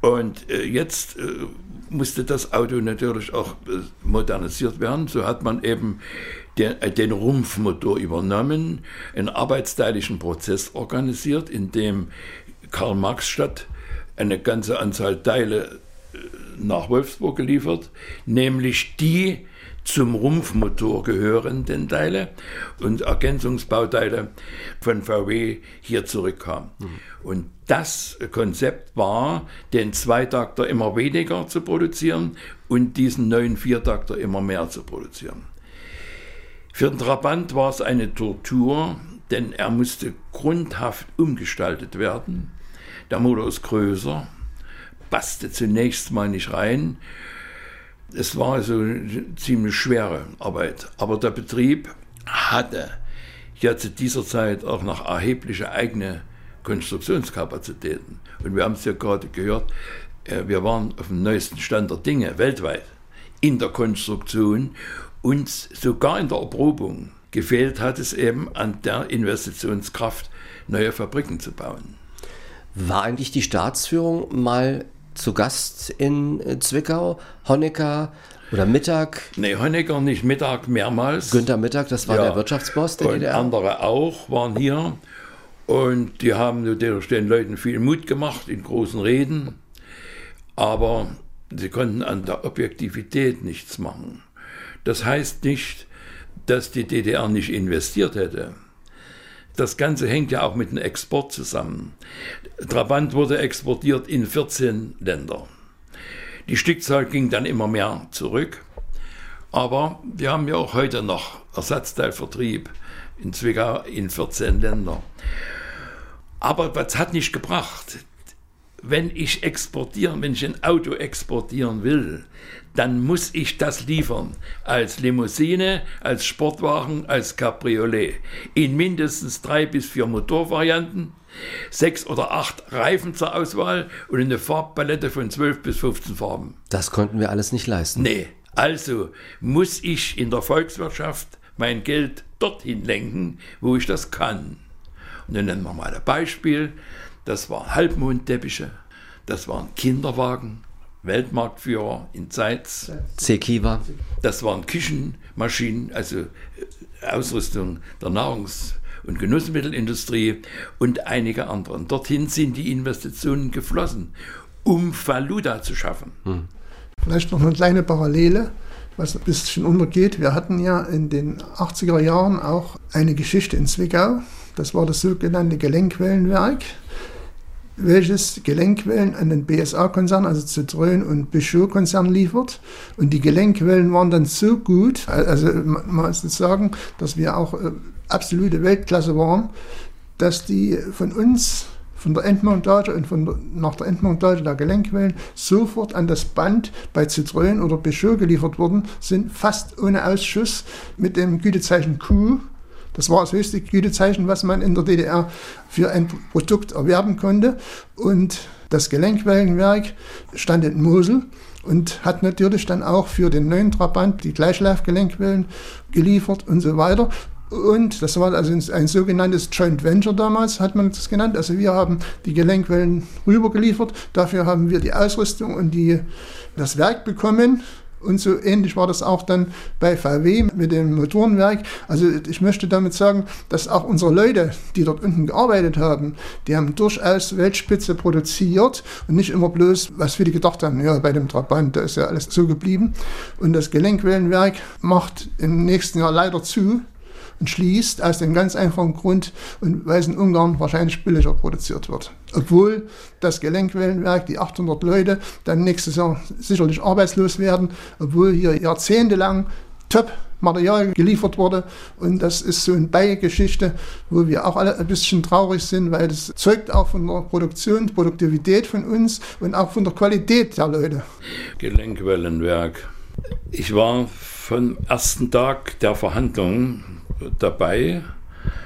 und äh, jetzt äh, musste das Auto natürlich auch äh, modernisiert werden. So hat man eben den, äh, den Rumpfmotor übernommen, einen arbeitsteiligen Prozess organisiert, in dem Karl Marx Stadt eine ganze Anzahl Teile äh, nach Wolfsburg geliefert, nämlich die zum Rumpfmotor gehörenden Teile und Ergänzungsbauteile von VW hier zurückkamen. Mhm. Und das Konzept war, den Zweitakter immer weniger zu produzieren und diesen neuen Viertakter immer mehr zu produzieren. Für den Trabant war es eine Tortur, denn er musste grundhaft umgestaltet werden. Der Motor ist größer, passte zunächst mal nicht rein es war also eine ziemlich schwere Arbeit. Aber der Betrieb hatte ja zu dieser Zeit auch noch erhebliche eigene Konstruktionskapazitäten. Und wir haben es ja gerade gehört, äh, wir waren auf dem neuesten Stand der Dinge weltweit in der Konstruktion und sogar in der Erprobung. Gefehlt hat es eben an der Investitionskraft, neue Fabriken zu bauen. War eigentlich die Staatsführung mal zu Gast in äh, Zwickau. Honecker oder Mittag. Nee, Honecker nicht, Mittag mehrmals. Günter Mittag, das war ja. der Wirtschaftsboss der und DDR. andere auch waren hier. Und die haben natürlich den Leuten viel Mut gemacht in großen Reden. Aber sie konnten an der Objektivität nichts machen. Das heißt nicht, dass die DDR nicht investiert hätte. Das Ganze hängt ja auch mit dem Export zusammen. Trabant wurde exportiert in 14 Länder. Die Stückzahl ging dann immer mehr zurück. Aber wir haben ja auch heute noch Ersatzteilvertrieb in Zwickau in 14 Ländern. Aber das hat nicht gebracht. Wenn ich exportieren, wenn ich ein Auto exportieren will, dann muss ich das liefern. Als Limousine, als Sportwagen, als Cabriolet. In mindestens drei bis vier Motorvarianten, sechs oder acht Reifen zur Auswahl und eine Farbpalette von zwölf bis 15 Farben. Das konnten wir alles nicht leisten. Nee. Also muss ich in der Volkswirtschaft mein Geld dorthin lenken, wo ich das kann. Und dann nennen wir mal ein Beispiel. Das waren Halbmondteppiche, das waren Kinderwagen, Weltmarktführer in Zeitz. Zekiva. Das waren Küchenmaschinen, also äh, Ausrüstung der Nahrungs- und Genussmittelindustrie und einige anderen. Dorthin sind die Investitionen geflossen, um Faluda zu schaffen. Hm. Vielleicht noch eine kleine Parallele, was ein bisschen untergeht. Wir hatten ja in den 80er Jahren auch eine Geschichte in Zwickau. Das war das sogenannte Gelenkwellenwerk welches Gelenkwellen an den BSA-Konzern, also Citroën und Peugeot-Konzern liefert. Und die Gelenkwellen waren dann so gut, also man muss sagen, dass wir auch äh, absolute Weltklasse waren, dass die von uns von der Endmontage und von der, nach der Endmontage der Gelenkwellen sofort an das Band bei Citroën oder Peugeot geliefert wurden, sind fast ohne Ausschuss mit dem Gütezeichen Q das war das höchste Gütezeichen, was man in der DDR für ein Produkt erwerben konnte. Und das Gelenkwellenwerk stand in Mosel und hat natürlich dann auch für den neuen Trabant die Gleichlaufgelenkwellen geliefert und so weiter. Und das war also ein sogenanntes Joint Venture damals, hat man das genannt. Also wir haben die Gelenkwellen rübergeliefert, dafür haben wir die Ausrüstung und die, das Werk bekommen und so ähnlich war das auch dann bei VW mit dem Motorenwerk. Also ich möchte damit sagen, dass auch unsere Leute, die dort unten gearbeitet haben, die haben durchaus Weltspitze produziert und nicht immer bloß, was viele gedacht haben, ja, bei dem Trabant, da ist ja alles so geblieben. Und das Gelenkwellenwerk macht im nächsten Jahr leider zu und schließt aus dem ganz einfachen Grund, weil es in Ungarn wahrscheinlich billiger produziert wird. Obwohl das Gelenkwellenwerk, die 800 Leute, dann nächstes Jahr sicherlich arbeitslos werden, obwohl hier jahrzehntelang top Material geliefert wurde. Und das ist so eine Beigeschichte, wo wir auch alle ein bisschen traurig sind, weil das zeugt auch von der Produktion, Produktivität von uns und auch von der Qualität der Leute. Gelenkwellenwerk. Ich war vom ersten Tag der Verhandlungen dabei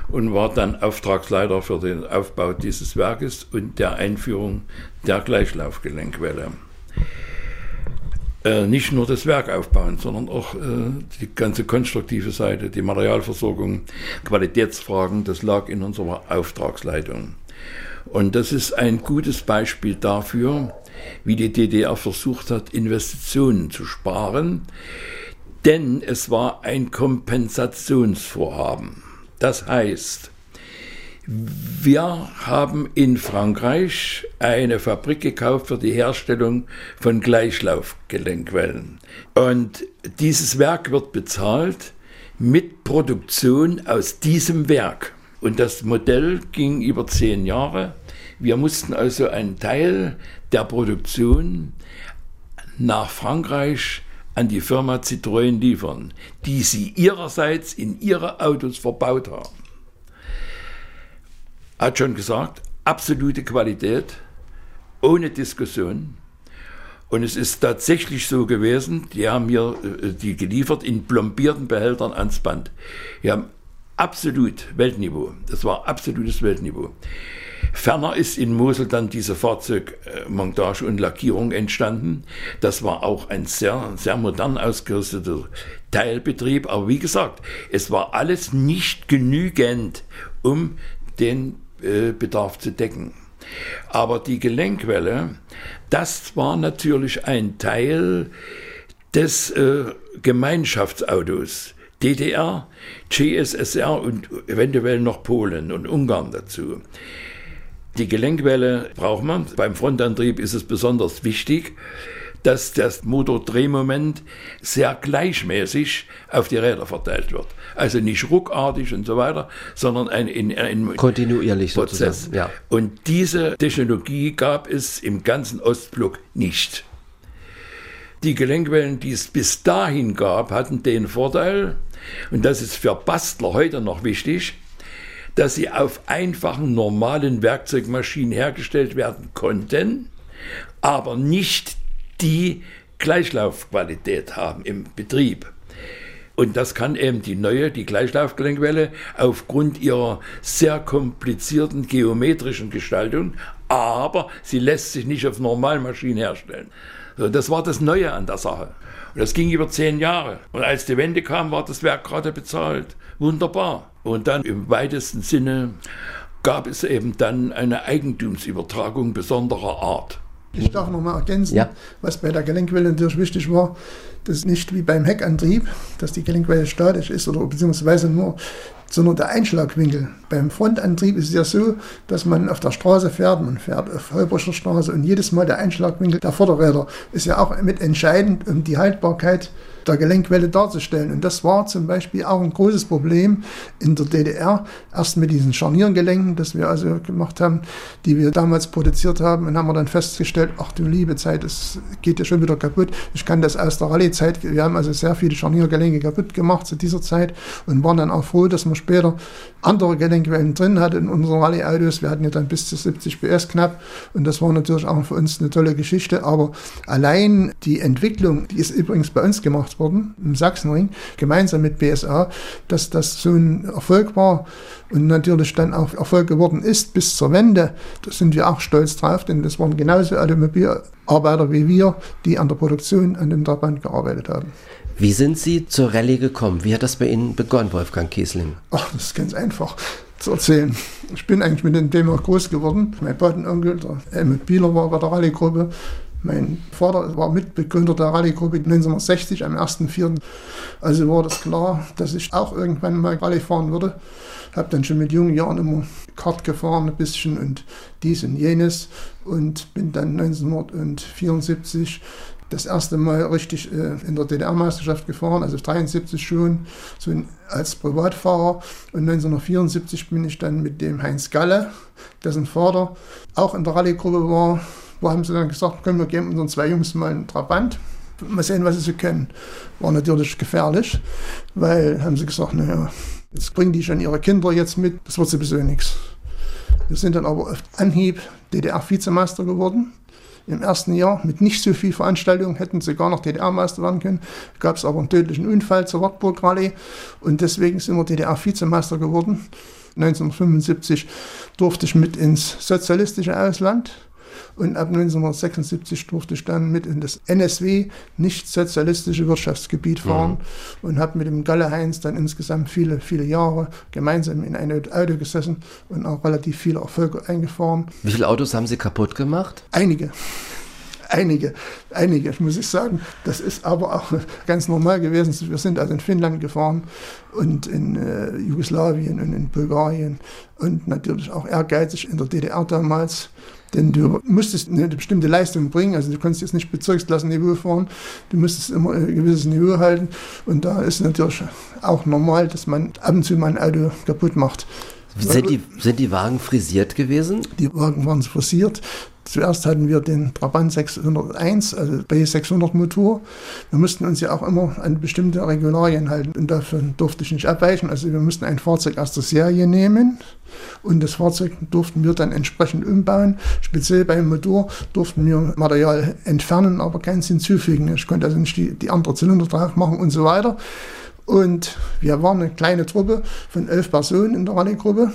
und war dann Auftragsleiter für den Aufbau dieses Werkes und der Einführung der Gleichlaufgelenkwelle. Äh, nicht nur das Werk aufbauen, sondern auch äh, die ganze konstruktive Seite, die Materialversorgung, Qualitätsfragen, das lag in unserer Auftragsleitung. Und das ist ein gutes Beispiel dafür, wie die DDR versucht hat, Investitionen zu sparen, denn es war ein Kompensationsvorhaben. Das heißt, Wir haben in Frankreich eine Fabrik gekauft für die Herstellung von Gleichlaufgelenkwellen. Und dieses Werk wird bezahlt mit Produktion aus diesem Werk. Und das Modell ging über zehn Jahre. Wir mussten also einen Teil der Produktion nach Frankreich an die Firma Citroën liefern, die sie ihrerseits in ihre Autos verbaut haben. Hat schon gesagt, absolute Qualität, ohne Diskussion. Und es ist tatsächlich so gewesen, die haben mir äh, die geliefert in plombierten Behältern ans Band. Die haben absolut Weltniveau. Das war absolutes Weltniveau. Ferner ist in Mosel dann diese Fahrzeugmontage und Lackierung entstanden. Das war auch ein sehr, sehr modern ausgerüsteter Teilbetrieb. Aber wie gesagt, es war alles nicht genügend, um den äh, Bedarf zu decken. Aber die Gelenkwelle, das war natürlich ein Teil des äh, Gemeinschaftsautos. DDR, GSSR und eventuell noch Polen und Ungarn dazu. Die Gelenkwelle braucht man. Beim Frontantrieb ist es besonders wichtig, dass das Motordrehmoment sehr gleichmäßig auf die Räder verteilt wird. Also nicht ruckartig und so weiter, sondern ein, ein, ein kontinuierlich Prozess. Sozusagen. Ja. Und diese Technologie gab es im ganzen Ostblock nicht. Die Gelenkwellen, die es bis dahin gab, hatten den Vorteil, und das ist für Bastler heute noch wichtig, dass sie auf einfachen, normalen Werkzeugmaschinen hergestellt werden konnten, aber nicht die Gleichlaufqualität haben im Betrieb. Und das kann eben die neue, die Gleichlaufgelenkwelle, aufgrund ihrer sehr komplizierten geometrischen Gestaltung, aber sie lässt sich nicht auf Normalmaschinen herstellen. So, das war das Neue an der Sache. Und das ging über zehn Jahre. Und als die Wende kam, war das Werk gerade bezahlt. Wunderbar. Und dann im weitesten Sinne gab es eben dann eine Eigentumsübertragung besonderer Art. Ich darf noch mal ergänzen, Ja. was bei der Gelenkwelle natürlich wichtig war, das ist nicht wie beim Heckantrieb, dass die Gelenkwelle statisch ist oder beziehungsweise nur, sondern der Einschlagwinkel. Beim Frontantrieb ist es ja so, dass man auf der Straße fährt, man fährt auf Holbrischer Straße und jedes Mal der Einschlagwinkel der Vorderräder ist ja auch mit entscheidend, um die Haltbarkeit der Gelenkwelle darzustellen. Und das war zum Beispiel auch ein großes Problem in der DDR, erst mit diesen Scharniergelenken, das wir also gemacht haben, die wir damals produziert haben, und haben wir dann festgestellt, ach du liebe Zeit, das geht ja schon wieder kaputt. Ich kann das aus der Rallye-Zeit, wir haben also sehr viele Scharniergelenke kaputt gemacht zu dieser Zeit und waren dann auch froh, dass wir später andere Gelenkwellen drin hatten in unseren Rallye-Autos. Wir hatten ja dann bis zu 70 PS knapp und das war natürlich auch für uns eine tolle Geschichte, aber allein die Entwicklung, die ist übrigens bei uns gemacht worden, im Sachsenring, gemeinsam mit BSA, dass das so ein Erfolg war und natürlich dann auch Erfolg geworden ist bis zur Wende. Da sind wir auch stolz drauf, denn das waren genauso Automobilarbeiter wie wir, die an der Produktion an dem Trabant gearbeitet haben. Wie sind Sie zur Rallye gekommen? Wie hat das bei Ihnen begonnen, Wolfgang Kiesling? Ach, das ist ganz einfach zu erzählen. Ich bin eigentlich mit dem Thema groß geworden. Mein Patenonkel, der Helmut Bieler, war bei der Rallye-Gruppe. Mein Vater war Mitbegründer der Rallye-Gruppe 1960 am 1.4. Also war das klar, dass ich auch irgendwann mal Rallye fahren würde. Habe dann schon mit jungen Jahren immer Kart gefahren, ein bisschen und dies und jenes. Und bin dann 1974 das erste Mal richtig äh, in der DDR-Meisterschaft gefahren, also 73 schon, so als Privatfahrer. Und 1974 bin ich dann mit dem Heinz Galle, dessen Vater auch in der Rallye-Gruppe war, wo haben sie dann gesagt, können wir geben unseren zwei Jungs mal einen Trabant. Mal sehen, was sie so können. War natürlich gefährlich, weil, haben sie gesagt, naja, jetzt bringen die schon ihre Kinder jetzt mit, das wird sowieso nichts. Wir sind dann aber auf Anhieb DDR-Vizemeister geworden im ersten Jahr mit nicht so viel Veranstaltungen, hätten sie gar noch DDR-Meister werden können. Gab es aber einen tödlichen Unfall zur Wartburg Rallye und deswegen sind wir DDR-Vizemeister geworden. 1975 durfte ich mit ins sozialistische Ausland und ab 1976 durfte ich dann mit in das NSW, nicht sozialistische Wirtschaftsgebiet fahren mhm. und habe mit dem Galle Heinz dann insgesamt viele, viele Jahre gemeinsam in einem Auto gesessen und auch relativ viele Erfolge eingefahren. Wie viele Autos haben Sie kaputt gemacht? Einige. einige, einige, muss ich sagen. Das ist aber auch ganz normal gewesen. Wir sind also in Finnland gefahren und in äh, Jugoslawien und in Bulgarien und natürlich auch ehrgeizig in der DDR damals. Denn du musstest eine bestimmte Leistung bringen, also du konntest jetzt nicht Bezirksklassen-Niveau fahren, du musstest immer ein gewisses Niveau halten und da ist natürlich auch normal, dass man ab und zu mal ein Auto kaputt macht. Sind die, sind die Wagen frisiert gewesen? Die Wagen waren frisiert. Zuerst hatten wir den Trabant 601, also B600 Motor. Wir mussten uns ja auch immer an bestimmte Regularien halten und davon durfte ich nicht abweichen. Also wir mussten ein Fahrzeug aus der Serie nehmen und das Fahrzeug durften wir dann entsprechend umbauen. Speziell beim Motor durften wir Material entfernen, aber keins hinzufügen. Ich konnte also nicht die, die andere Zylinder drauf machen und so weiter. Und wir waren eine kleine Truppe von elf Personen in der Rallye-Gruppe.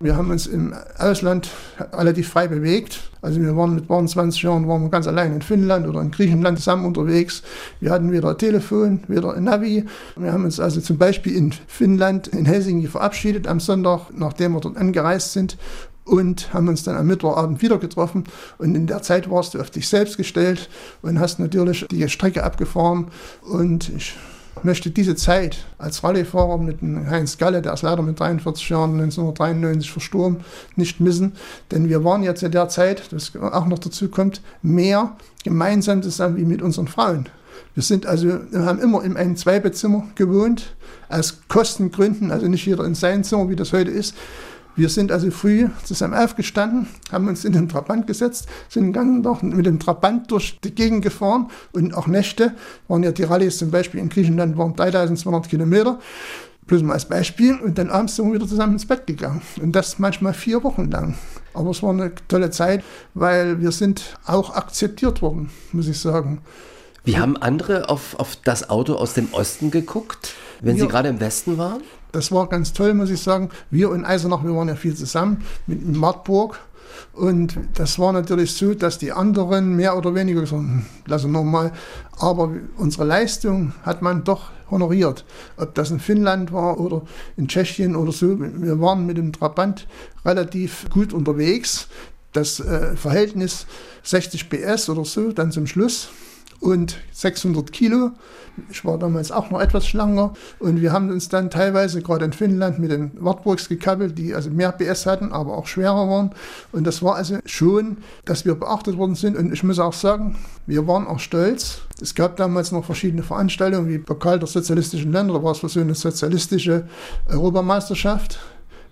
Wir haben uns im Ausland relativ frei bewegt. Also wir waren mit 20 Jahren waren wir ganz allein in Finnland oder in Griechenland zusammen unterwegs. Wir hatten weder Telefon, weder ein Navi. Wir haben uns also zum Beispiel in Finnland, in Helsinki verabschiedet am Sonntag, nachdem wir dort angereist sind und haben uns dann am Mittwochabend wieder getroffen. Und in der Zeit warst du auf dich selbst gestellt und hast natürlich die Strecke abgefahren. Und ich möchte diese Zeit als Rallyefahrer mit Heinz Galle, der ist leider mit 43 Jahren 1993 verstorben, nicht missen. Denn wir waren jetzt in der Zeit, das auch noch dazu kommt, mehr gemeinsam zusammen wie mit unseren Frauen. Wir sind also, wir haben immer in einem Zweibettzimmer gewohnt, aus Kostengründen, also nicht jeder in sein Zimmer, wie das heute ist. Wir sind also früh zusammen aufgestanden, haben uns in den Trabant gesetzt, sind den ganzen Tag mit dem Trabant durch die Gegend gefahren und auch Nächte waren ja die Rallyes zum Beispiel in Griechenland waren 3200 Kilometer. Bloß mal als Beispiel. Und dann abends sind wir wieder zusammen ins Bett gegangen. Und das manchmal vier Wochen lang. Aber es war eine tolle Zeit, weil wir sind auch akzeptiert worden, muss ich sagen. Wie haben andere auf, auf das Auto aus dem Osten geguckt, wenn Wir- sie gerade im Westen waren? Das war ganz toll, muss ich sagen. Wir in Eisenach, wir waren ja viel zusammen mit Martburg. Und das war natürlich so, dass die anderen mehr oder weniger gesagt haben, "Hm, lassen wir mal. Aber unsere Leistung hat man doch honoriert. Ob das in Finnland war oder in Tschechien oder so. Wir waren mit dem Trabant relativ gut unterwegs. Das äh, Verhältnis 60 PS oder so, dann zum Schluss und 600 Kilo. Ich war damals auch noch etwas schlanker und wir haben uns dann teilweise gerade in Finnland mit den Wartburgs gekappelt, die also mehr PS hatten, aber auch schwerer waren. Und das war also schon, dass wir beachtet worden sind. Und ich muss auch sagen, wir waren auch stolz. Es gab damals noch verschiedene Veranstaltungen wie Pokal der sozialistischen Länder, da war es so eine sozialistische Europameisterschaft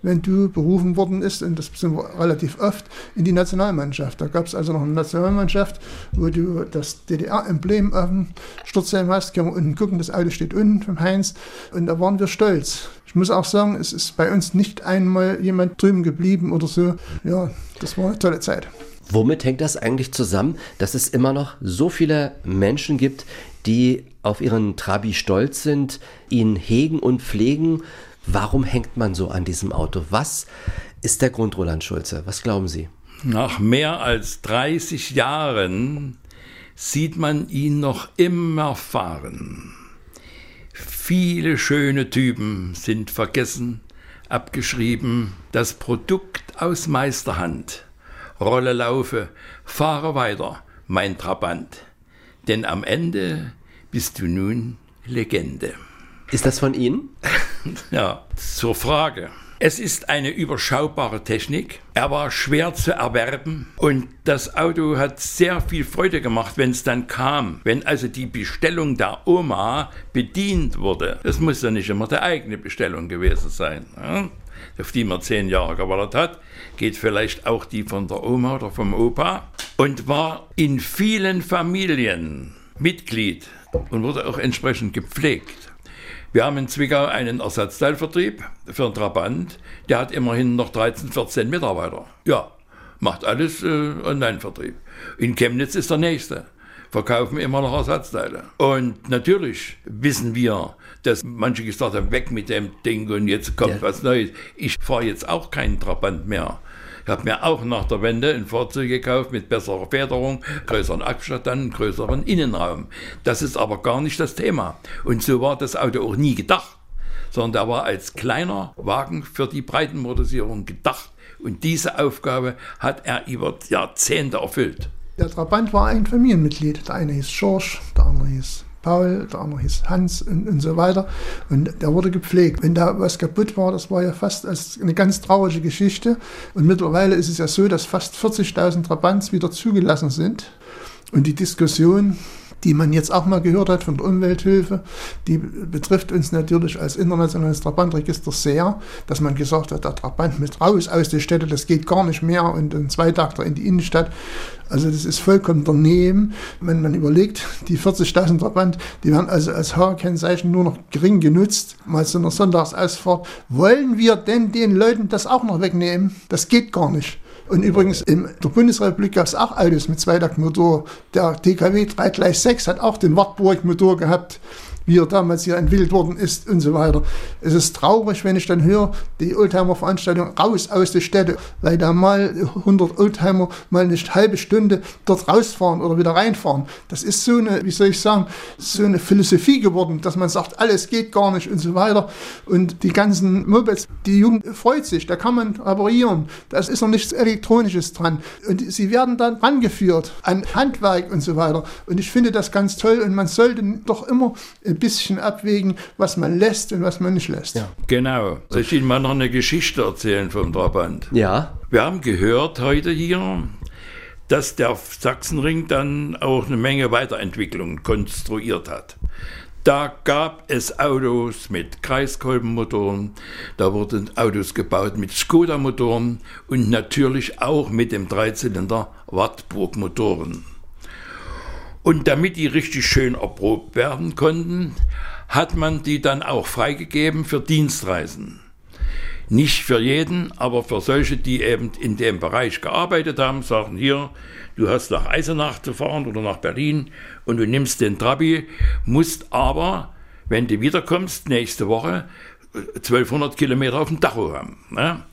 wenn du berufen worden ist, und das sind wir relativ oft, in die Nationalmannschaft. Da gab es also noch eine Nationalmannschaft, wo du das DDR-Emblem auf dem Sturzhelm hast, kann man unten gucken, das Auto steht unten vom Heinz, und da waren wir stolz. Ich muss auch sagen, es ist bei uns nicht einmal jemand drüben geblieben oder so. Ja, das war eine tolle Zeit. Womit hängt das eigentlich zusammen, dass es immer noch so viele Menschen gibt, die auf ihren Trabi stolz sind, ihn hegen und pflegen? Warum hängt man so an diesem Auto? Was ist der Grund, Roland Schulze? Was glauben Sie? Nach mehr als 30 Jahren sieht man ihn noch immer fahren. Viele schöne Typen sind vergessen, abgeschrieben. Das Produkt aus Meisterhand. Rolle laufe, fahre weiter, mein Trabant. Denn am Ende bist du nun Legende. Ist das von Ihnen? Ja, zur Frage. Es ist eine überschaubare Technik. Er war schwer zu erwerben und das Auto hat sehr viel Freude gemacht, wenn es dann kam. Wenn also die Bestellung der Oma bedient wurde. Das muss ja nicht immer die eigene Bestellung gewesen sein. Ja? Auf die man zehn Jahre gewartet hat, geht vielleicht auch die von der Oma oder vom Opa und war in vielen Familien Mitglied und wurde auch entsprechend gepflegt. Wir haben in Zwickau einen Ersatzteilvertrieb für einen Trabant. Der hat immerhin noch 13, 14 Mitarbeiter. Ja, macht alles äh, Online-Vertrieb. In Chemnitz ist der nächste. Verkaufen immer noch Ersatzteile. Und natürlich wissen wir, dass manche gesagt haben, weg mit dem Ding und jetzt kommt Ja. was Neues. Ich fahre jetzt auch keinen Trabant mehr. Ich habe mir auch nach der Wende ein Fahrzeug gekauft mit besserer Federung, größeren Abstand, größeren Innenraum. Das ist aber gar nicht das Thema. Und so war das Auto auch nie gedacht, sondern der war als kleiner Wagen für die Breitenmotorisierung gedacht. Und diese Aufgabe hat er über Jahrzehnte erfüllt. Der Trabant war ein Familienmitglied. Der eine hieß George, der andere hieß Paul, der andere hieß Hans und, und so weiter. Und der wurde gepflegt. Wenn da was kaputt war, das war ja fast eine ganz traurige Geschichte. Und mittlerweile ist es ja so, dass fast 40.000 Trabants wieder zugelassen sind. Und die Diskussion, die man jetzt auch mal gehört hat von der Umwelthilfe, die betrifft uns natürlich als internationales Trabantregister sehr, dass man gesagt hat, der Trabant muss raus aus der Städte, das geht gar nicht mehr und ein Zweitakter in die Innenstadt. Also das ist vollkommen daneben, wenn man überlegt, die 40.000 Trabant, die werden also als H-Kennzeichen nur noch gering genutzt, mal so einer Sonntagsausfahrt. Wollen wir denn den Leuten das auch noch wegnehmen? Das geht gar nicht. Und übrigens in der Bundesrepublik gab es auch Autos mit Zweitaktmotor. Der TKW 336 hat auch den Wartburg-Motor gehabt wie er damals hier entwickelt worden ist und so weiter. Es ist traurig, wenn ich dann höre, die Oldtimer-Veranstaltung raus aus der Städte, weil da mal 100 Oldtimer mal eine halbe Stunde dort rausfahren oder wieder reinfahren. Das ist so eine, wie soll ich sagen, so eine Philosophie geworden, dass man sagt, alles geht gar nicht und so weiter. Und die ganzen Mopeds, die Jugend freut sich, da kann man reparieren. Da ist noch nichts Elektronisches dran. Und sie werden dann rangeführt an Handwerk und so weiter. Und ich finde das ganz toll und man sollte doch immer ein bisschen abwägen, was man lässt und was man nicht lässt. Ja. Genau. Soll ich Ihnen mal noch eine Geschichte erzählen vom Trabant? Ja. Wir haben gehört heute hier, dass der Sachsenring dann auch eine Menge Weiterentwicklungen konstruiert hat. Da gab es Autos mit Kreiskolbenmotoren, da wurden Autos gebaut mit Skoda-Motoren und natürlich auch mit dem Dreizylinder Wartburg-Motoren. Und damit die richtig schön erprobt werden konnten, hat man die dann auch freigegeben für Dienstreisen. Nicht für jeden, aber für solche, die eben in dem Bereich gearbeitet haben, sagen hier, du hast nach Eisenach zu fahren oder nach Berlin und du nimmst den Trabi, musst aber, wenn du wiederkommst, nächste Woche 1200 Kilometer auf dem Dacho haben. Ne?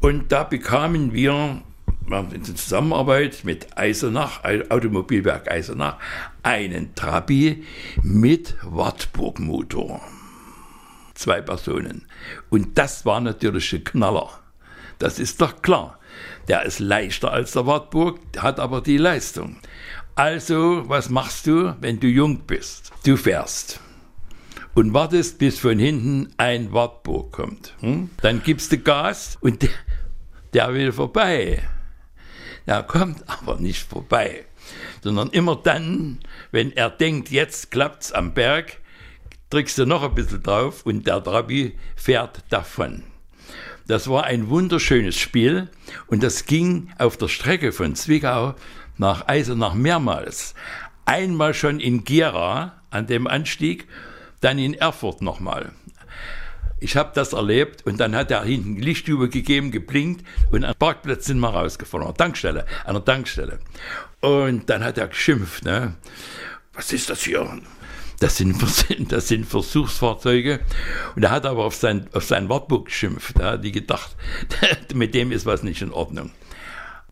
Und da bekamen wir in Zusammenarbeit mit Eisenach, Automobilwerk Eisenach, einen Trabi mit Wartburg-Motor. Zwei Personen. Und das war natürlich ein Knaller. Das ist doch klar. Der ist leichter als der Wartburg, hat aber die Leistung. Also, was machst du, wenn du jung bist? Du fährst und wartest, bis von hinten ein Wartburg kommt. Hm? Dann gibst du Gas und der will vorbei. Er kommt aber nicht vorbei, sondern immer dann, wenn er denkt, jetzt klappt's am Berg, drückst du noch ein bisschen drauf und der Trabi fährt davon. Das war ein wunderschönes Spiel und das ging auf der Strecke von Zwickau nach Eisenach mehrmals. Einmal schon in Gera an dem Anstieg, dann in Erfurt nochmal. Ich habe das erlebt und dann hat er hinten Lichtstube gegeben, geblinkt und am Parkplatz sind wir rausgefahren, an der Tankstelle, an der Tankstelle. Und dann hat er geschimpft, ne? Was ist das hier? Das sind, das sind Versuchsfahrzeuge. Und er hat aber auf sein, auf sein Wartburg geschimpft. Da die gedacht, mit dem ist was nicht in Ordnung.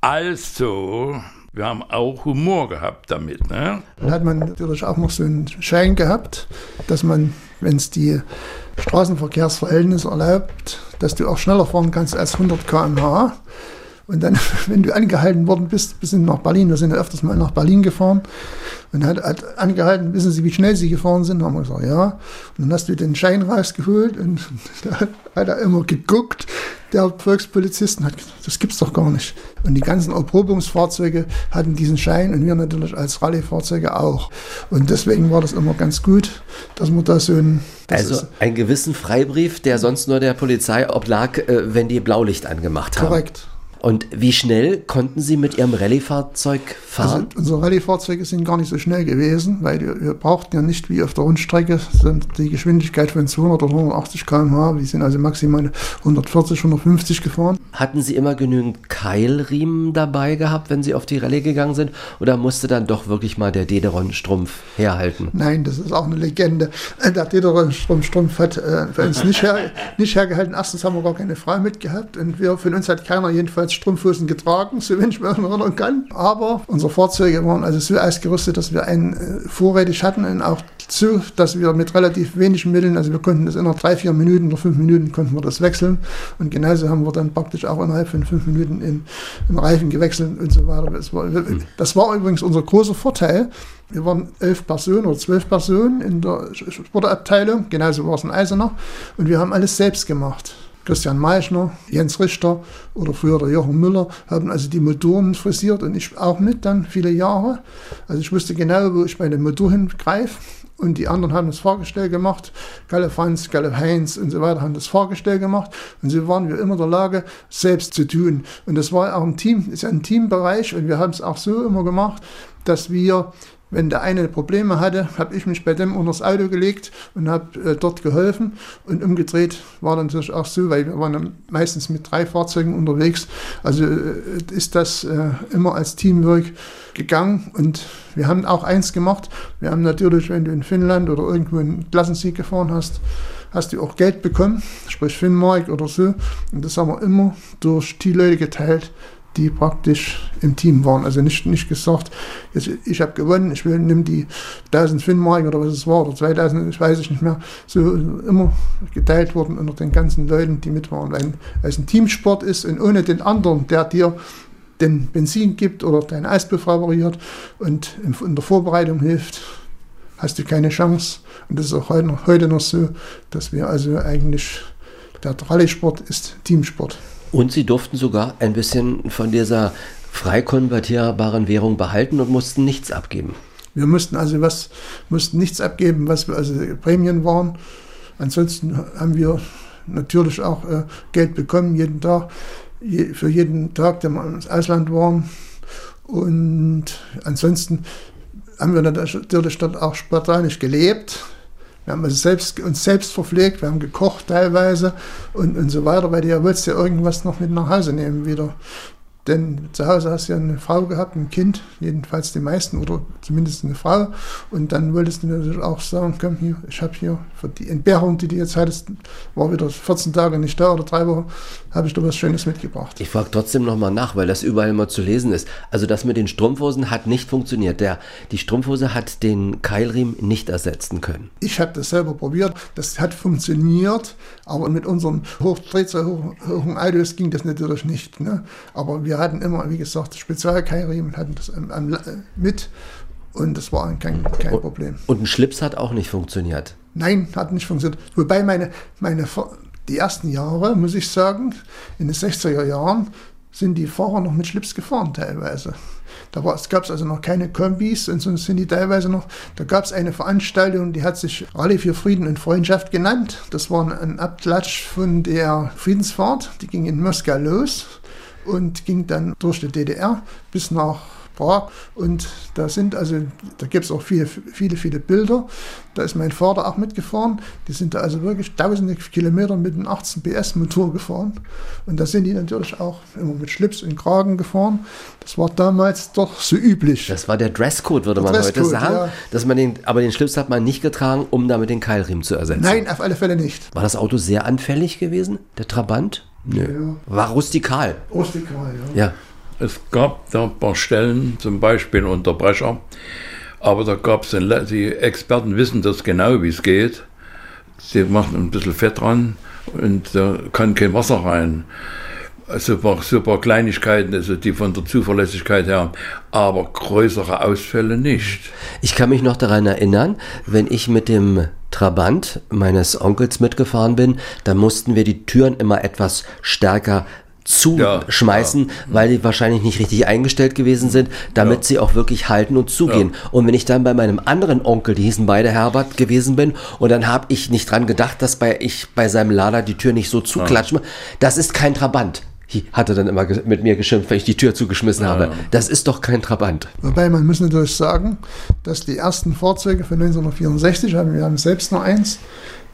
Also, wir haben auch Humor gehabt damit. Ne? Dann hat man natürlich auch noch so einen Schein gehabt, dass man, wenn es die Straßenverkehrsverhältnisse erlaubt, dass du auch schneller fahren kannst als 100 km/h. Und dann, wenn du angehalten worden bist, bis nach Berlin, wir sind ja öfters mal nach Berlin gefahren, und hat, hat angehalten, wissen Sie, wie schnell Sie gefahren sind? Haben wir gesagt, ja. Und dann hast du den Schein rausgeholt und da hat er immer geguckt, der Volkspolizist, und hat gesagt, das gibt's doch gar nicht. Und die ganzen Erprobungsfahrzeuge hatten diesen Schein und wir natürlich als Rallye-Fahrzeuge auch. Und deswegen war das immer ganz gut, dass man da so ein... Also einen gewissen Freibrief, der sonst nur der Polizei oblag, äh, wenn die Blaulicht angemacht haben. Korrekt. Und wie schnell konnten Sie mit Ihrem Rallye-Fahrzeug fahren? Also unsere Rallye-Fahrzeuge sind gar nicht so schnell gewesen, weil wir, wir brauchten ja nicht wie auf der Rundstrecke die Geschwindigkeit von 200 oder 180 km/h. Wir sind also maximal 140, 150 gefahren. Hatten Sie immer genügend Keilriemen dabei gehabt, wenn Sie auf die Rallye gegangen sind? Oder musste dann doch wirklich mal der Dederon-Strumpf herhalten? Nein, das ist auch eine Legende. Äh, der Dederon-Strumpf hat äh, für uns nicht, her, nicht hergehalten. Erstens haben wir gar keine Frau mitgehabt und wir, von uns hat keiner jedenfalls Strumpfhosen getragen, so wenn ich mich erinnern kann. Aber unsere Fahrzeuge waren also so ausgerüstet, dass wir einen äh, vorrätig hatten und auch so, dass wir mit relativ wenigen Mitteln, also wir konnten das innerhalb drei, vier Minuten oder fünf Minuten konnten wir das wechseln. Und genauso haben wir dann praktisch auch innerhalb von fünf Minuten in, in Reifen gewechselt und so weiter. Das war, das war übrigens unser großer Vorteil. Wir waren elf Personen oder zwölf Personen in der Sportabteilung, genauso war es in Eisenach. Und wir haben alles selbst gemacht. Christian Meichner, Jens Richter oder früher der Jochen Müller haben also die Motoren frisiert und ich auch mit dann viele Jahre. Also ich wusste genau, wo ich bei dem Motor hingreife und die anderen haben das Fahrgestell gemacht. Galle Franz, Galle Heinz und so weiter haben das Fahrgestell gemacht und so waren wir immer in der Lage, selbst zu tun. Und das war auch ein Team, ist ein Teambereich und wir haben es auch so immer gemacht, dass wir wenn der eine Probleme hatte, habe ich mich bei dem unter das Auto gelegt und habe äh, dort geholfen. Und umgedreht war dann natürlich auch so, weil wir waren meistens mit drei Fahrzeugen unterwegs. Also äh, ist das äh, immer als Teamwork gegangen. Und wir haben auch eins gemacht. Wir haben natürlich, wenn du in Finnland oder irgendwo einen Klassensieg gefahren hast, hast du auch Geld bekommen, sprich Finnmark oder so. Und das haben wir immer durch die Leute geteilt, die praktisch im Team waren. Also nicht, nicht gesagt, jetzt, ich habe gewonnen, ich will, nimm die 1000 Finnmark oder was es war, oder 2000, ich weiß ich nicht mehr. So immer geteilt worden unter den ganzen Leuten, die mit waren. Weil es ein Teamsport ist und ohne den anderen, der dir den Benzin gibt oder dein Eispuff repariert und in der Vorbereitung hilft, hast du keine Chance. Und das ist auch heute noch, heute noch so, dass wir also eigentlich, der Rallye-Sport ist Teamsport. Und sie durften sogar ein bisschen von dieser frei konvertierbaren Währung behalten und mussten nichts abgeben. Wir mussten also was, mussten nichts abgeben, was also Prämien waren. Ansonsten haben wir natürlich auch äh, Geld bekommen, jeden Tag, je, für jeden Tag, den wir ins Ausland waren. Und ansonsten haben wir natürlich dort auch spartanisch gelebt. Wir haben also selbst, uns selbst verpflegt, wir haben gekocht teilweise und, und so weiter, weil du ja wolltest ja irgendwas noch mit nach Hause nehmen wieder. Denn zu Hause hast du ja eine Frau gehabt, ein Kind, jedenfalls die meisten oder zumindest eine Frau. Und dann wolltest du natürlich auch sagen, komm hier, ich habe hier für die Entbehrung, die du jetzt hattest, war wieder 14 Tage nicht da oder drei Wochen, habe ich dir was Schönes mitgebracht. Ich frage trotzdem nochmal nach, weil das überall immer zu lesen ist. Also das mit den Strumpfhosen hat nicht funktioniert. Der, die Strumpfhose hat den Keilriemen nicht ersetzen können. Ich habe das selber probiert, das hat funktioniert, aber mit unseren Hochdrehzahl, hohen Autos ging das natürlich nicht. Ne? Aber wir wir hatten immer, wie gesagt, Spezialkeilriemen, hatten das am, am, mit und das war kein, kein Problem. Und ein Schlips hat auch nicht funktioniert? Nein, hat nicht funktioniert. Wobei meine, meine, die ersten Jahre, muss ich sagen, in den 60er Jahren, sind die Fahrer noch mit Schlips gefahren teilweise. Da gab es also noch keine Kombis und sonst sind die teilweise noch. Da gab es eine Veranstaltung, die hat sich Rallye für Frieden und Freundschaft genannt. Das war ein Abklatsch von der Friedensfahrt. Die ging in Moskau los und ging dann durch die DDR bis nach Prag. Und da sind also, da gibt es auch viele, viele, viele Bilder. Da ist mein Vater auch mitgefahren. Die sind da also wirklich tausende Kilometer mit einem 18 PS Motor gefahren. Und da sind die natürlich auch immer mit Schlips und Kragen gefahren. Das war damals doch so üblich. Das war der Dresscode, würde der man Dresscode, heute sagen. Ja. Dass man den, aber den Schlips hat man nicht getragen, um damit den Keilriemen zu ersetzen. Nein, auf alle Fälle nicht. War das Auto sehr anfällig gewesen, der Trabant? Nö. Ja. War rustikal. Rustikal, ja. ja. Es gab da ein paar Stellen, zum Beispiel Unterbrecher, aber da gab es, die Experten wissen das genau, wie es geht. Sie machen ein bisschen Fett dran und da kann kein Wasser rein. Super, super Kleinigkeiten, also die von der Zuverlässigkeit her, aber größere Ausfälle nicht. Ich kann mich noch daran erinnern, wenn ich mit dem Trabant meines Onkels mitgefahren bin, da mussten wir die Türen immer etwas stärker zuschmeißen, ja, ja. weil die wahrscheinlich nicht richtig eingestellt gewesen sind, damit ja. sie auch wirklich halten und zugehen. Und wenn ich dann bei meinem anderen Onkel, die hießen beide Herbert, gewesen bin und dann habe ich nicht dran gedacht, dass bei ich bei seinem Lader die Tür nicht so zuklatscht, das ist kein Trabant hat er dann immer mit mir geschimpft, wenn ich die Tür zugeschmissen habe. Das ist doch kein Trabant. Wobei man muss natürlich sagen, dass die ersten Fahrzeuge von 1964, wir haben selbst noch eins,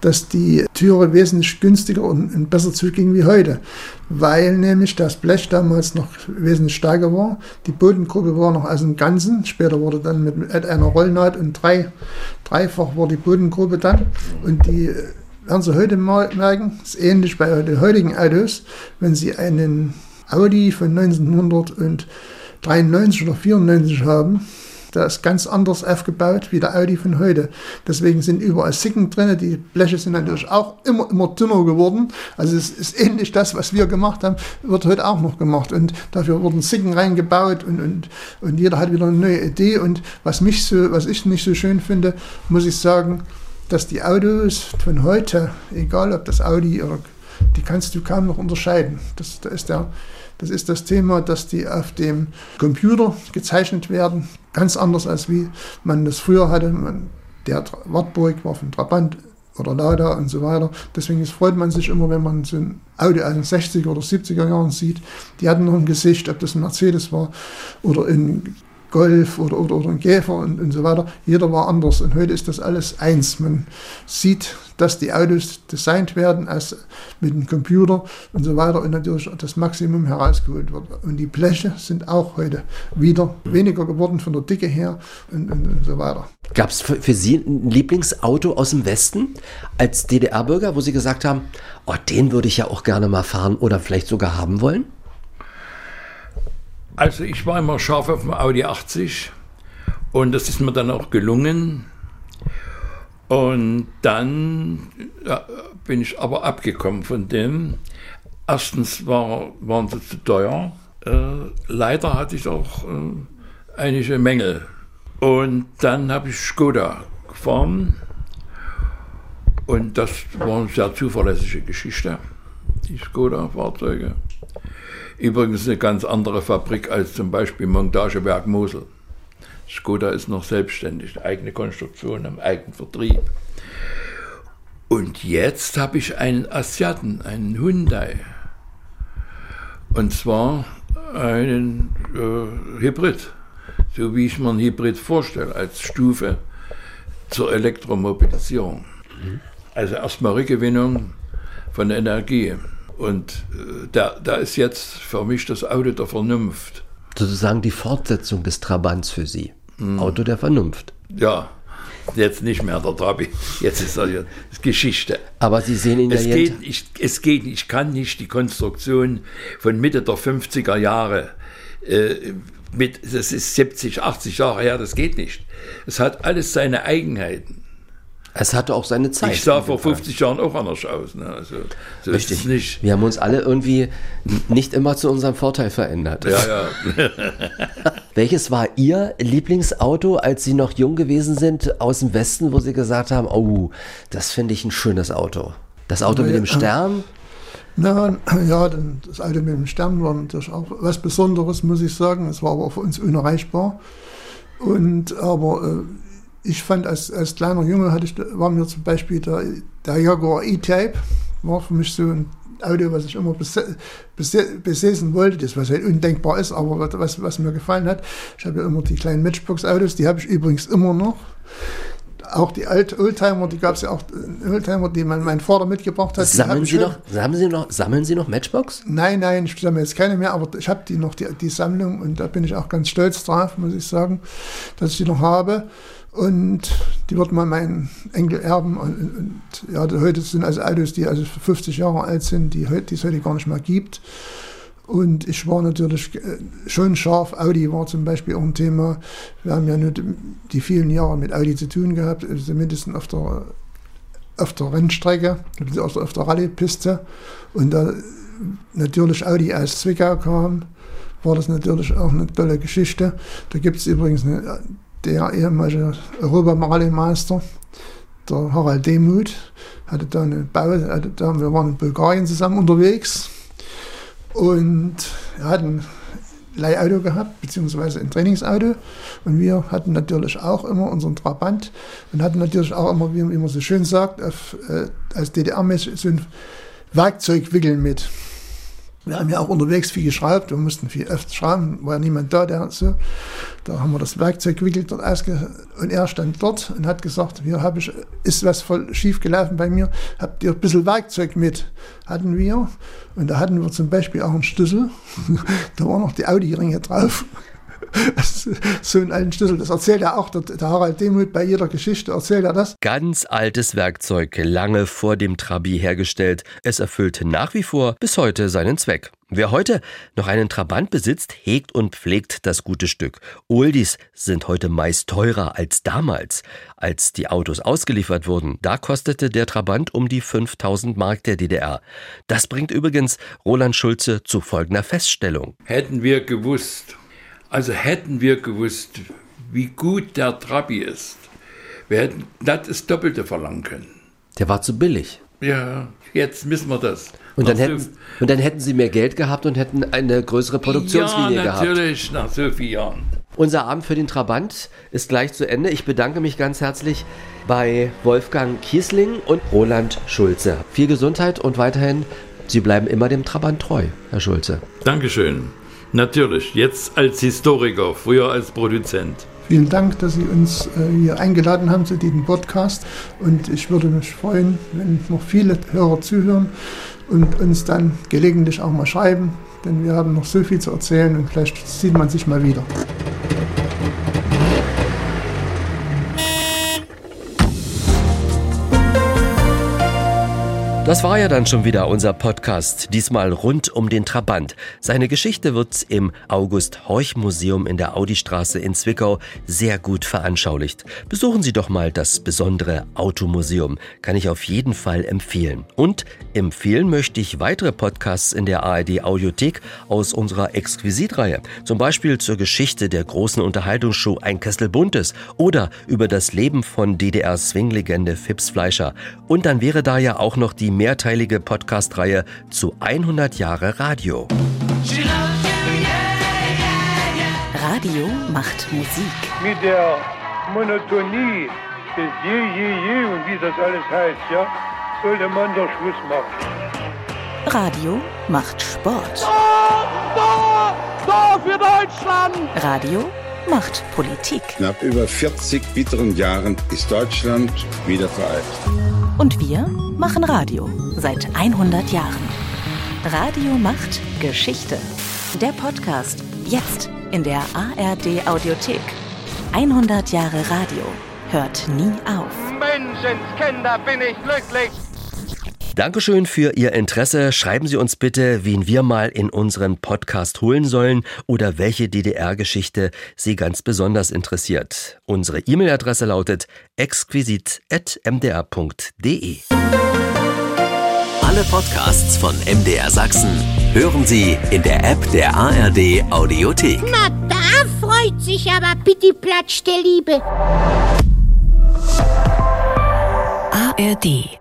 dass die Türe wesentlich günstiger und besser zuging wie heute, weil nämlich das Blech damals noch wesentlich stärker war. Die Bodengruppe war noch aus dem Ganzen, später wurde dann mit einer Rollnaht und drei, dreifach war die Bodengruppe dann und die werden Sie heute merken, ist ähnlich bei den heutigen Autos, wenn Sie einen Audi von 1993 oder 94 haben, der ist ganz anders aufgebaut wie der Audi von heute. Deswegen sind überall Sicken drin. Die Bleche sind natürlich auch immer, immer dünner geworden. Also es ist ähnlich das, was wir gemacht haben, wird heute auch noch gemacht. Und dafür wurden Sicken reingebaut und, und, und jeder hat wieder eine neue Idee. Und was mich so, was ich nicht so schön finde, muss ich sagen, dass die Autos von heute, egal ob das Audi oder die kannst du kaum noch unterscheiden. Das, das, ist der, das ist das Thema, dass die auf dem Computer gezeichnet werden, ganz anders als wie man das früher hatte. Man, der Wartburg war von Trabant oder Lada und so weiter. Deswegen freut man sich immer, wenn man so ein Auto aus den 60er oder 70er Jahren sieht. Die hatten noch ein Gesicht, ob das ein Mercedes war oder ein Golf oder, oder, oder ein Käfer und, und so weiter. Jeder war anders und heute ist das alles eins. Man sieht, dass die Autos designt werden als mit dem Computer und so weiter und natürlich das Maximum herausgeholt wird. Und die Bleche sind auch heute wieder weniger geworden von der Dicke her und, und, und so weiter. Gab es für, für, Sie ein Lieblingsauto aus dem Westen als DDR-Bürger, wo Sie gesagt haben, oh, den würde ich ja auch gerne mal fahren oder vielleicht sogar haben wollen? Also ich war immer scharf auf dem Audi 80 und das ist mir dann auch gelungen. Und dann ja, bin ich aber abgekommen von dem. Erstens war, waren sie zu teuer. Äh, leider hatte ich auch äh, einige Mängel. Und dann habe ich Skoda gefahren. Und das war eine sehr zuverlässige Geschichte, die Skoda-Fahrzeuge. Übrigens eine ganz andere Fabrik als zum Beispiel Montagewerk Mosel. Skoda ist noch selbstständig, eigene Konstruktion, im eigenen Vertrieb. Und jetzt habe ich einen Asiaten, einen Hyundai. Und zwar einen äh, Hybrid, so wie ich mir einen Hybrid vorstelle, als Stufe zur Elektromobilisierung. Mhm. Also erstmal Rückgewinnung von Energie. Und äh, da, da ist jetzt für mich das Auto der Vernunft. Sozusagen die Fortsetzung des Trabants für Sie. Hm. Auto der Vernunft. Ja, jetzt nicht mehr der Trabi. Jetzt ist er Geschichte. Aber Sie sehen ihn es ja geht, ich, Es geht, ich kann nicht die Konstruktion von Mitte der 50er Jahre äh, mit, das ist 70, 80 Jahre her, das geht nicht. Es hat alles seine Eigenheiten. Es hatte auch seine Zeit. Ich sah vor 50 Jahren auch anders aus. Ne? Also, so Richtig. nicht. Wir haben uns alle irgendwie nicht immer zu unserem Vorteil verändert. Ja, ja. Welches war Ihr Lieblingsauto, als Sie noch jung gewesen sind, aus dem Westen, wo Sie gesagt haben, oh, das finde ich ein schönes Auto? Das Auto mit dem Stern? Na, ja, das Auto mit dem Stern war natürlich auch was Besonderes, muss ich sagen. Es war aber für uns unerreichbar. Und aber äh, ich fand, als, als kleiner Junge hatte ich, war mir zum Beispiel der, der Jaguar E-Type, war für mich so ein Auto, was ich immer besessen wollte, das was halt undenkbar ist, aber was, was mir gefallen hat. Ich habe ja immer die kleinen Matchbox-Autos, die habe ich übrigens immer noch auch die Alt Oldtimer, die gab es ja auch äh, Oldtimer, die mein, mein Vater mitgebracht hat. Sammeln Sie, noch, sammeln, Sie noch, sammeln Sie noch Matchbox? Nein, nein, ich sammle jetzt keine mehr, aber ich habe die noch, die, die Sammlung und da bin ich auch ganz stolz drauf, muss ich sagen, dass ich die noch habe. Und die wird mal mein Enkel erben. Und, und, ja, heute sind also Autos, die also 50 Jahre alt sind, die, die es heute gar nicht mehr gibt. Und ich war natürlich äh, schon scharf. Audi war zum Beispiel auch ein Thema. Wir haben ja nur die vielen Jahre mit Audi zu tun gehabt, also mindestens auf der, auf der Rennstrecke, also auf der Rallyepiste. Und da natürlich Audi aus Zwickau kam, war das natürlich auch eine tolle Geschichte. Da gibt es übrigens eine, der ehemalige Europameister, der Harald Demuth, hatte da eine Bau, hatte da, wir waren in Bulgarien zusammen unterwegs und er hat ein Leihauto gehabt, beziehungsweise ein Trainingsauto. Und wir hatten natürlich auch immer unseren Trabant und hatten natürlich auch immer, wie man so schön sagt, auf, äh, als DDR-mäßig so ein Werkzeugwickel mit. Wir haben ja auch unterwegs viel geschraubt, wir mussten viel öfter schrauben, war ja niemand da, der so. Da haben wir das Werkzeug gewickelt dort ausge und er stand dort und hat gesagt, hier habe ich, ist was voll schief gelaufen bei mir, habt ihr ein bisschen Werkzeug mit? Hatten wir. Und da hatten wir zum Beispiel auch einen Schlüssel, da waren noch die Audi-Ringe drauf. so einen alten Schlüssel. Das erzählt er auch, der, der Harald Demuth bei jeder Geschichte erzählt er das. Ganz altes Werkzeug, lange vor dem Trabi hergestellt. Es erfüllt nach wie vor bis heute seinen Zweck. Wer heute noch einen Trabant besitzt, hegt und pflegt das gute Stück. Oldies sind heute meist teurer als damals. Als die Autos ausgeliefert wurden, da kostete der Trabant um die 5000 Mark der DDR. Das bringt übrigens Roland Schulze zu folgender Feststellung. Hätten wir gewusst, also hätten wir gewusst, wie gut der Trabi ist, wir hätten das Doppelte verlangen können. Der war zu billig. Ja, jetzt wissen wir das. Und dann, hätten, so und dann hätten Sie mehr Geld gehabt und hätten eine größere Produktionslinie ja, gehabt. natürlich, nach so vielen Jahren. Unser Abend für den Trabant ist gleich zu Ende. Ich bedanke mich ganz herzlich bei Wolfgang Kiesling und Roland Schulze. Viel Gesundheit und weiterhin, Sie bleiben immer dem Trabant treu, Herr Schulze. Dankeschön. Natürlich, jetzt als Historiker, früher als Produzent. Vielen Dank, dass Sie uns äh, hier eingeladen haben zu diesem Podcast. Und ich würde mich freuen, wenn noch viele Hörer zuhören und uns dann gelegentlich auch mal schreiben, denn wir haben noch so viel zu erzählen und vielleicht sieht man sich mal wieder. Das war ja dann schon wieder unser Podcast, diesmal rund um den Trabant. Seine Geschichte wird im August-Horch-Museum in der Audistraße in Zwickau sehr gut veranschaulicht. Besuchen Sie doch mal das besondere Automuseum, kann ich auf jeden Fall empfehlen. Und empfehlen möchte ich weitere Podcasts in der ARD Audiothek aus unserer Exquisit-Reihe. Zum Beispiel zur Geschichte der großen Unterhaltungsshow Ein Kessel Buntes oder über das Leben von DDR-Swing-Legende Fips Fleischer. Und dann wäre da ja auch noch die mehrteilige Podcast-Reihe zu 100 Jahre Radio. Radio macht Musik. Mit der Monotonie des Je, Je, Je und wie das alles heißt, ja, sollte man doch Schluss machen. Radio macht Sport. Da, da für Deutschland! Radio macht Politik. Nach über 40 bitteren Jahren ist Deutschland wieder vereint. Und wir machen Radio seit 100 Jahren. Radio macht Geschichte. Der Podcast jetzt in der ARD Audiothek. 100 Jahre Radio hört nie auf. Menschenskinder, bin ich glücklich! Dankeschön für Ihr Interesse. Schreiben Sie uns bitte, wen wir mal in unseren Podcast holen sollen oder welche DDR-Geschichte Sie ganz besonders interessiert. Unsere E-Mail-Adresse lautet exquisit.mdr.de. Alle Podcasts von MDR Sachsen hören Sie in der App der ARD Audiothek. Na, da freut sich aber Pitti Platsch der Liebe. ARD